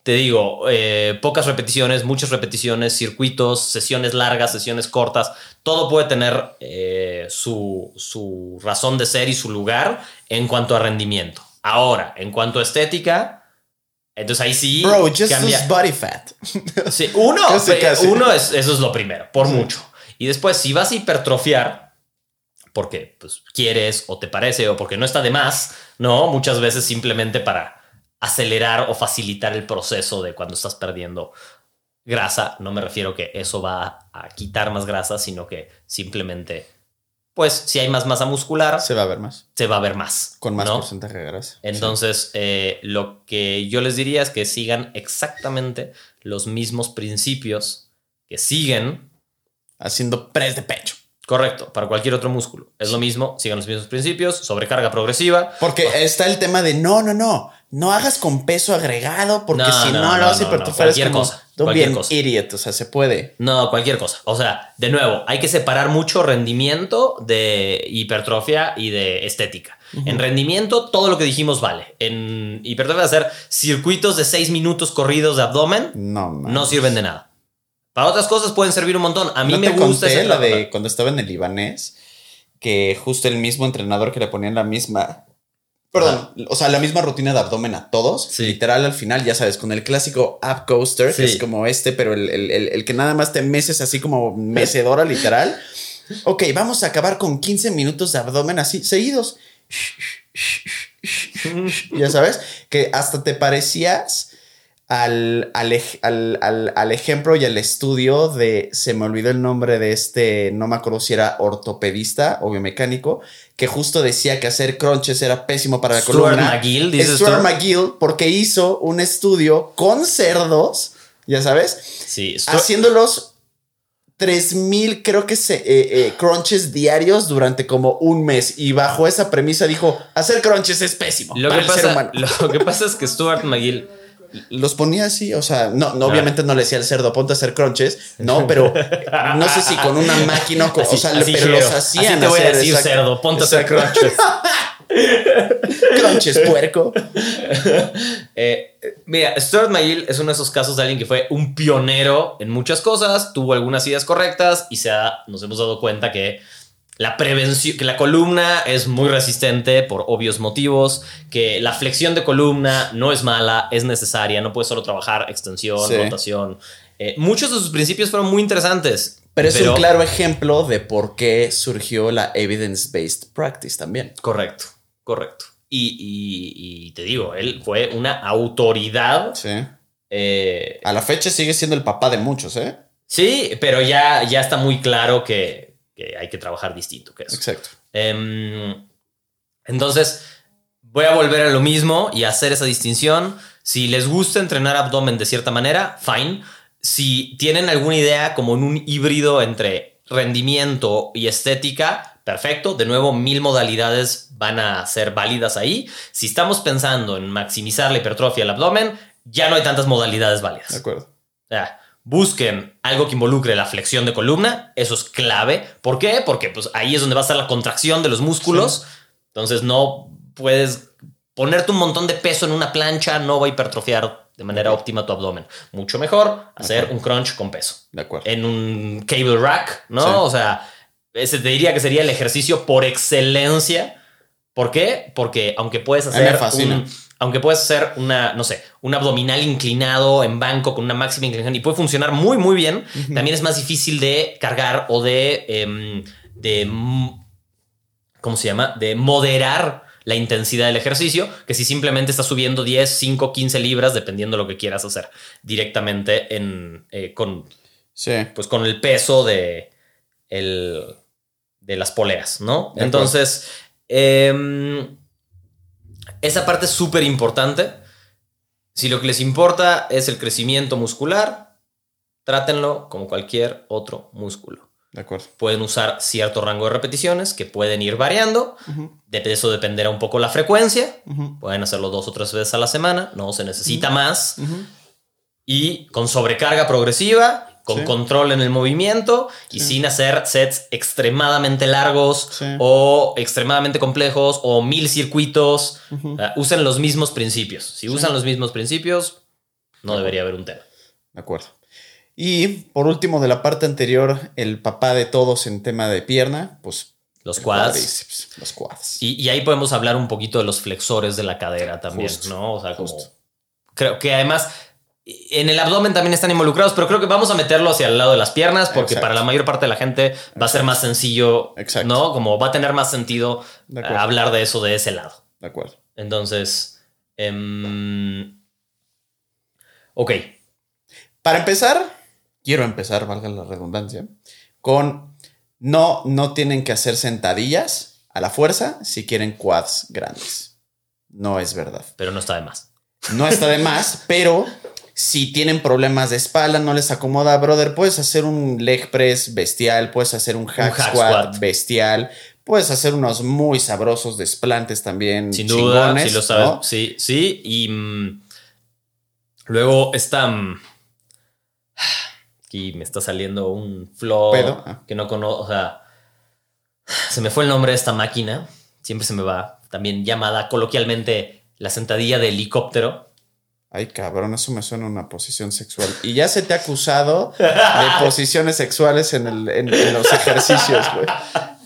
Te digo, eh, pocas repeticiones, muchas repeticiones, circuitos, sesiones largas, sesiones cortas, todo puede tener eh, su, su razón de ser y su lugar en cuanto a rendimiento. Ahora, en cuanto a estética, entonces ahí sí Bro, just cambia. body fat. Sí, uno, Casi, pe- casi. uno es, eso es lo primero, por mucho. Y después, si vas a hipertrofiar, porque pues, quieres o te parece o porque no está de más, no, muchas veces simplemente para acelerar o facilitar el proceso de cuando estás perdiendo grasa. No me refiero que eso va a quitar más grasa, sino que simplemente, pues, si hay más masa muscular, Se va a ver más. se va a ver más. Con más ¿no? porcentaje de grasa. Entonces, eh, lo que yo les diría es que sigan exactamente los mismos principios que siguen, Haciendo press de pecho. correcto, para cualquier otro músculo. Es lo mismo, sigan los mismos principios, sobrecarga progresiva. Porque está el tema de no, no, no. No hagas con peso agregado porque No, si no, no, lo a no, es cualquier como, cosa, cualquier cosa. idiot. O sea, se puede. No, cualquier cosa. O sea, de nuevo, hay que separar mucho rendimiento de hipertrofia y de estética. En rendimiento, todo lo que dijimos vale. En hipertrofia, hacer circuitos de 6 minutos corridos de abdomen No, sirven de nada. Para otras cosas pueden servir un montón. A mí ¿No me te gusta conté la de cuando estaba en el libanés, que justo el mismo entrenador que le ponían la misma. Perdón, o sea, la misma rutina de abdomen a todos. Sí. Literal al final, ya sabes, con el clásico ab coaster, Sí. que es como este, pero el, el- el- el que nada más te meces así como mecedora, literal. Ok, vamos a acabar con 15 minutos de abdomen así, seguidos. ya sabes, que hasta te parecías al, al- al- al ejemplo y al estudio de, se me olvidó el nombre de este, no me acuerdo si era ortopedista o biomecánico, que justo decía que hacer crunches era pésimo para la Stuart columna. McGill, Stuart. McGill, porque hizo un estudio con cerdos, ya sabes, Sí, Stuart- haciéndolos 3000, creo que se, eh, eh, crunches diarios durante como un mes. Y bajo esa premisa dijo: hacer crunches es pésimo. lo, para que el ser pasa, humano. lo que pasa es que Stuart McGill Los ponía así, o sea, no, no obviamente no le decía al cerdo, ponte a hacer crunches, no, pero no sé si con una máquina o, con- o sea, Así, pero los hacían. Así te voy a decir, exacto. cerdo, ponte a hacer crunches. crunches, puerco. Eh, mira, Stuart McGill es uno de esos casos de alguien que fue un pionero en muchas cosas, tuvo algunas ideas correctas y se ha- nos hemos dado cuenta que la prevención, que la columna es muy resistente por obvios motivos, que la flexión de columna no es mala, es necesaria, no puedes solo trabajar extensión, Sí. rotación. Eh, muchos de sus principios fueron muy interesantes. Pero es un claro ejemplo de por qué surgió la evidence-based practice también. Correcto, correcto. Y, y- y te digo, él fue una autoridad. Sí. eh, A la fecha sigue siendo el papá de muchos, ¿eh? Sí, pero ya, ya está muy claro que, que hay que trabajar distinto que eso. Exacto. Em, entonces, voy a volver a lo mismo y hacer esa distinción. Si les gusta entrenar abdomen de cierta manera, fine. Si tienen alguna idea como en un híbrido entre rendimiento y estética, perfecto. De nuevo, mil modalidades van a ser válidas ahí. Si estamos pensando en maximizar la hipertrofia del abdomen, ya no hay tantas modalidades válidas. De acuerdo. O sea, busquen algo que involucre la flexión de columna, eso es clave. ¿Por qué? Porque pues, ahí es donde va a estar la contracción de los músculos. Entonces no puedes ponerte un montón de peso en una plancha, no va a hipertrofiar de manera óptima tu abdomen. Mucho mejor hacer un crunch con peso. De acuerdo. En un cable rack, ¿no? Sí. O sea, ese te diría que sería el ejercicio por excelencia. ¿Por qué? Porque aunque puedes hacer fascina. un, aunque puedes hacer una, no sé, un abdominal inclinado en banco con una máxima inclinación y puede funcionar muy, muy bien, también es más difícil de cargar o de, em, de, ¿cómo se llama? De moderar la intensidad del ejercicio, que si simplemente estás subiendo 10, 5, 15 libras, dependiendo de lo que quieras hacer, directamente en, eh, con, Sí. pues, con el peso de, el, de las poleas, ¿no? De. Entonces, em, esa parte es súper importante. Si lo que les importa es el crecimiento muscular, trátenlo como cualquier otro músculo. De acuerdo. Pueden usar cierto rango de repeticiones que pueden ir variando. De eso dependerá un poco la frecuencia. Pueden hacerlo dos o tres veces a la semana. No se necesita más. Y con sobrecarga progresiva, con Sí. control en el movimiento y Sí. sin hacer sets extremadamente largos Sí. o extremadamente complejos o mil circuitos. Sea, usen los mismos principios. Si usan los mismos principios, no debería haber un tema. De acuerdo. Y por último, de la parte anterior, el papá de todos en tema de pierna, pues Los quads. Los quads. Y, y ahí podemos hablar un poquito de los flexores de la cadera también, Justo, ¿no? O sea, como. justo. Creo que además. En el abdomen también están involucrados, pero creo que vamos a meterlo hacia el lado de las piernas porque Exacto. para la mayor parte de la gente va a ser más sencillo, Exacto. ¿no? Como va a tener más sentido De eh, hablar de eso de ese lado. De acuerdo. Entonces, em, ok, Para empezar, quiero empezar, valga la redundancia, con no, no tienen que hacer sentadillas a la fuerza si quieren quads grandes. No es verdad. pero no está de más. No está de más, pero si tienen problemas de espalda, no les acomoda, brother, puedes hacer un leg press bestial, puedes hacer un hack, hack squat, squat. bestial, puedes hacer unos muy sabrosos desplantes también. Sin duda, si lo sabes. ¿no? Sí, sí. Y mm, luego está. mm, aquí me está saliendo un flow ah. que no conozco. O sea, se me fue el nombre de esta máquina. Siempre se me va. También llamada coloquialmente la sentadilla de helicóptero. Ay, cabrón, eso me suena a una posición sexual. Y ya se te ha acusado de posiciones sexuales en, el- en- en los ejercicios, güey.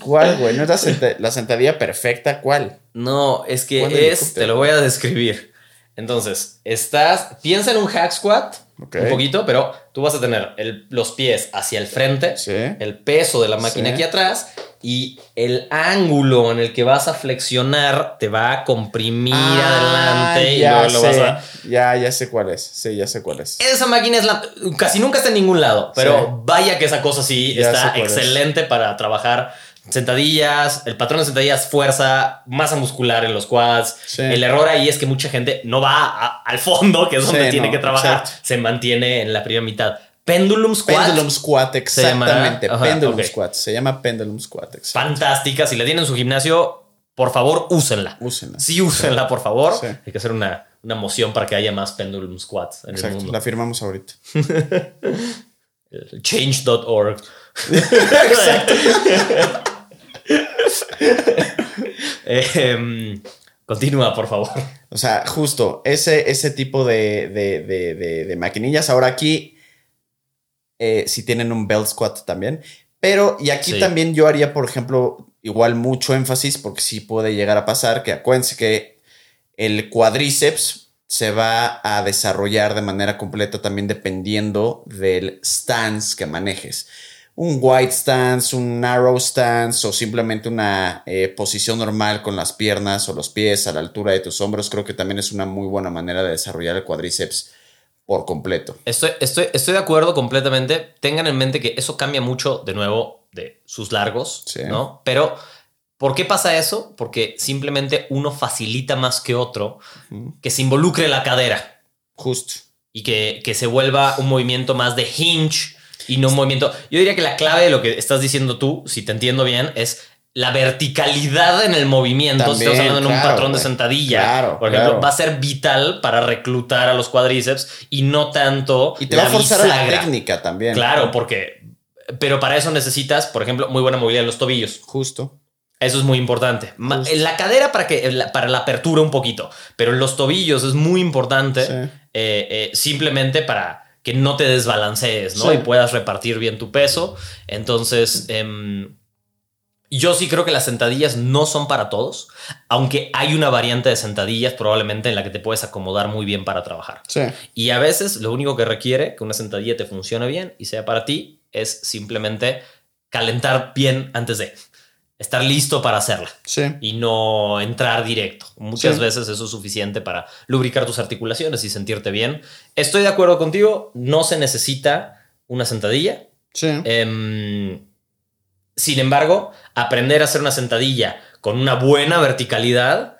¿Cuál, güey? ¿No es la, senta- la sentadilla perfecta? ¿Cuál? No, es que ¿Cuál es. Te lo voy a describir. Entonces, estás. Piensa en un hack squat. Ok. Un poquito, pero tú vas a tener el- los pies hacia el frente. Sí. el peso de la máquina Sí. aquí atrás y el ángulo en el que vas a flexionar te va a comprimir Ah, adelante y ya luego lo sé. vas a... Ya, ya sé cuál es. Sí, ya sé cuál es. Esa máquina es la... casi nunca está en ningún lado, pero Sí. vaya que esa cosa sí Ya está es. excelente para trabajar sentadillas, el patrón de sentadillas, fuerza, masa muscular en los quads. Sí. El error ahí es que mucha gente no va a- al fondo, que es donde Sí, tiene no, que trabajar, exacto. se mantiene en la primera mitad. Pendulum squat. Pendulum squat, exactamente. Ajá, pendulum ok. squat. Se llama pendulum squat. fantástica. Si la tienen en su gimnasio, por favor, úsenla. Úsenla. Sí, úsenla, por favor. Sí. Hay que hacer una, una moción para que haya más pendulum squats en el Exacto. mundo. La firmamos ahorita. Change.org. Em, continúa, por favor. O sea, justo ese, ese tipo de, de- de maquinillas. Ahora aquí, eh, si tienen un belt squat también. Pero, y aquí Sí. también yo haría, por ejemplo, igual mucho énfasis, porque sí puede llegar a pasar, que acuérdense que el cuádriceps se va a desarrollar de manera completa también dependiendo del stance que manejes. Un wide stance, un narrow stance o simplemente una eh, posición normal con las piernas o los pies a la altura de tus hombros, creo que también es una muy buena manera de desarrollar el cuádriceps por completo. Estoy, estoy, estoy de acuerdo completamente. Tengan en mente que eso cambia mucho, de nuevo, de sus largos, Sí. ¿no? Pero, ¿por qué pasa eso? Porque simplemente uno facilita más que otro que se involucre la cadera. Justo. y que, que se vuelva un movimiento más de hinge y no un movimiento. Yo diría que la clave de lo que estás diciendo tú, si te entiendo bien, es la verticalidad en el movimiento. si estamos hablando en un patrón de sentadilla, Claro, por ejemplo, claro. va a ser vital para reclutar a los cuádriceps y no tanto. Y te va a forzar a la técnica también. Claro, porque. Pero para eso necesitas, por ejemplo, muy buena movilidad en los tobillos. Justo. Eso es muy importante. Justo. En la cadera para que para la apertura un poquito, pero en los tobillos es muy importante Sí. eh, eh, simplemente para que no te desbalancees, ¿no? Sí. Y puedas repartir bien tu peso. Entonces, em, yo sí creo que las sentadillas no son para todos, aunque hay una variante de sentadillas probablemente en la que te puedes acomodar muy bien para trabajar. Sí. Y a veces lo único que requiere que una sentadilla te funcione bien y sea para ti es simplemente calentar bien antes de estar listo para hacerla Sí. y no entrar directo. Muchas Sí. veces eso es suficiente para lubricar tus articulaciones y sentirte bien. Estoy de acuerdo contigo, no se necesita una sentadilla. Sí. Em, Sin embargo, aprender a hacer una sentadilla con una buena verticalidad,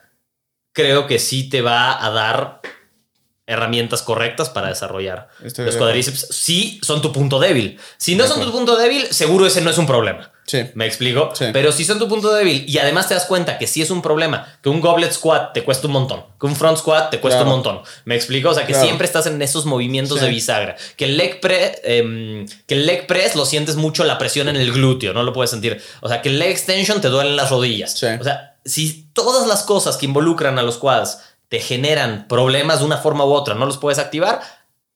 creo que sí te va a dar herramientas correctas para desarrollar Estoy los cuadríceps. Sí, son tu punto débil. Si no son tu punto débil, seguro ese no es un problema. Sí. ¿Me explico? Sí. Pero si son tu punto débil y además te das cuenta que sí es un problema, que un goblet squat te cuesta un montón, que un front squat te cuesta Claro. un montón. ¿Me explico? O sea, que Claro. siempre estás en esos movimientos Sí. de bisagra. Que el leg press, em, que el leg press lo sientes mucho la presión en el glúteo, no lo puedes sentir. O sea, que el leg extension te duelen las rodillas. O sea, si todas las cosas que involucran a los quads te generan problemas de una forma u otra, no los puedes activar,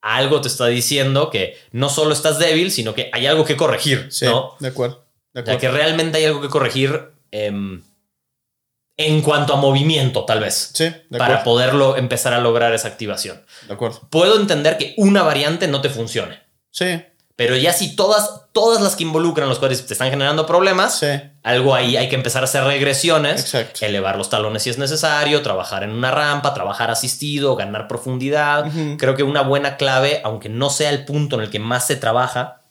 algo te está diciendo que no solo estás débil, sino que hay algo que corregir, Sí, ¿no? de acuerdo. O sea, que realmente hay algo que corregir em, en cuanto a movimiento, tal vez, Sí, de para poderlo empezar a lograr esa activación. De acuerdo. Puedo entender que una variante no te funcione, Sí, pero ya si todas, todas las que involucran los cuadris te están generando problemas, sí, algo ahí hay que empezar a hacer regresiones, exacto. elevar los talones si es necesario, trabajar en una rampa, trabajar asistido, ganar profundidad. Creo que una buena clave, aunque no sea el punto en el que más se trabaja,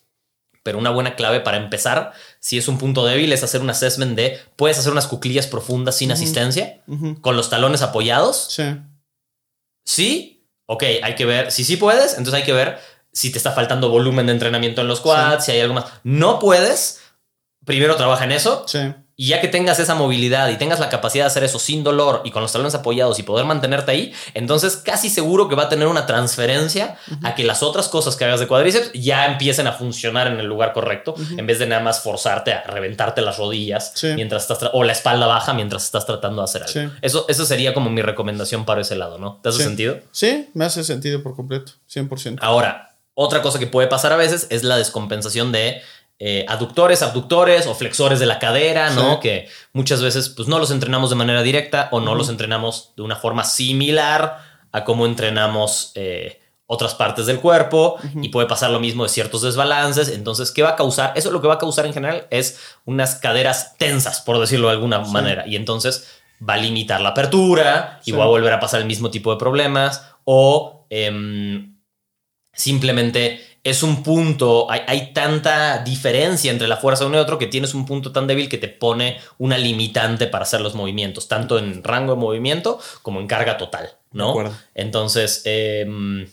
pero una buena clave para empezar, si es un punto débil, es hacer un assessment de, puedes hacer unas cuclillas profundas sin asistencia, con los talones apoyados. Sí, Sí, ok, hay que ver, si sí puedes, entonces hay que ver si te está faltando volumen de entrenamiento en los quads, si hay algo más. No puedes, primero trabaja en eso. sí, Y ya que tengas esa movilidad y tengas la capacidad de hacer eso sin dolor y con los talones apoyados y poder mantenerte ahí, entonces casi seguro que va a tener una transferencia a que las otras cosas que hagas de cuádriceps ya empiecen a funcionar en el lugar correcto, en vez de nada más forzarte a reventarte las rodillas Sí. mientras estás o la espalda baja mientras estás tratando de hacer algo. Sí. Eso, eso sería como mi recomendación para ese lado, ¿no? ¿Te hace Sí. sentido? Sí, me hace sentido por completo, 100%. Ahora, otra cosa que puede pasar a veces es la descompensación de eh, aductores, abductores o flexores de la cadera, ¿no? Sí. Que muchas veces pues no los entrenamos de manera directa o no los entrenamos de una forma similar a cómo entrenamos eh, otras partes del cuerpo y puede pasar lo mismo de ciertos desbalances. Entonces, ¿qué va a causar? Eso lo que va a causar en general es unas caderas tensas, por decirlo de alguna manera. Y entonces va a limitar la apertura y Sí. va a volver a pasar el mismo tipo de problemas o... em, simplemente es un punto, hay, hay tanta diferencia entre la fuerza de uno y otro que tienes un punto tan débil que te pone una limitante para hacer los movimientos, tanto en rango de movimiento como en carga total, ¿no? Entonces, em,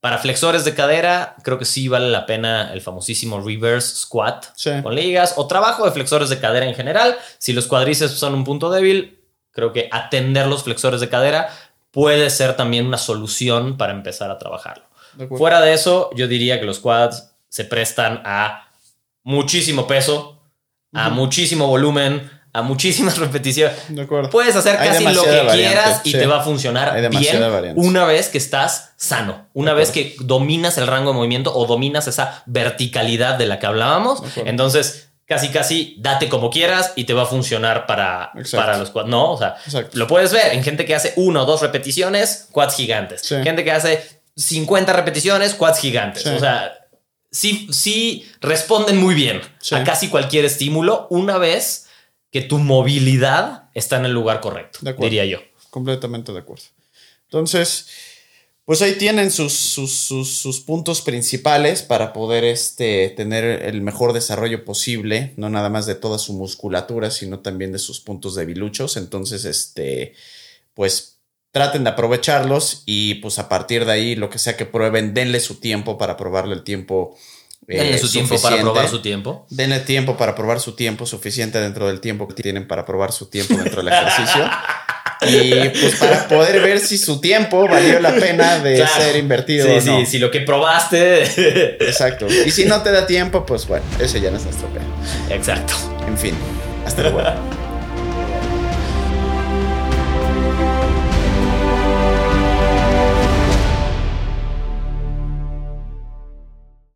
para flexores de cadera, creo que sí vale la pena el famosísimo reverse squat Sí. con ligas o trabajo de flexores de cadera en general. Si los cuadríceps son un punto débil, creo que atender los flexores de cadera puede ser también una solución para empezar a trabajarlo. De. Fuera de eso, yo diría que los quads se prestan a muchísimo peso, a muchísimo volumen, a muchísimas repeticiones. De acuerdo. Puedes hacer Hay casi lo que variante, quieras y sí. te va a funcionar bien variante. una vez que estás sano, una vez que dominas el rango de movimiento o dominas esa verticalidad de la que hablábamos. Entonces, casi casi date como quieras y te va a funcionar para, Exacto. para los quads. No, o sea, Exacto. lo puedes ver en gente que hace una o dos repeticiones, quads gigantes. Sí. Gente que hace 50 repeticiones, quads gigantes. Sí. O sea, sí, sí responden muy bien Sí. a casi cualquier estímulo una vez que tu movilidad está en el lugar correcto, De acuerdo. diría yo. Completamente de acuerdo. Entonces, pues ahí tienen sus, sus, sus- sus puntos principales para poder este, tener el mejor desarrollo posible, no nada más de toda su musculatura, sino también de sus puntos debiluchos. Entonces, este, pues traten de aprovecharlos y pues a partir de ahí, lo que sea que prueben, denle su tiempo para probarle el tiempo. eh, Denle su tiempo para probar su tiempo. Denle tiempo para probar su tiempo suficiente dentro del tiempo que tienen para probar su tiempo dentro del ejercicio. Y pues para poder ver si su tiempo valió la pena de Claro. ser invertido Sí, o sí, si lo que probaste. Exacto. Y si no te da tiempo, pues bueno, ese ya no es nuestro pedo. Exacto. En fin, hasta luego.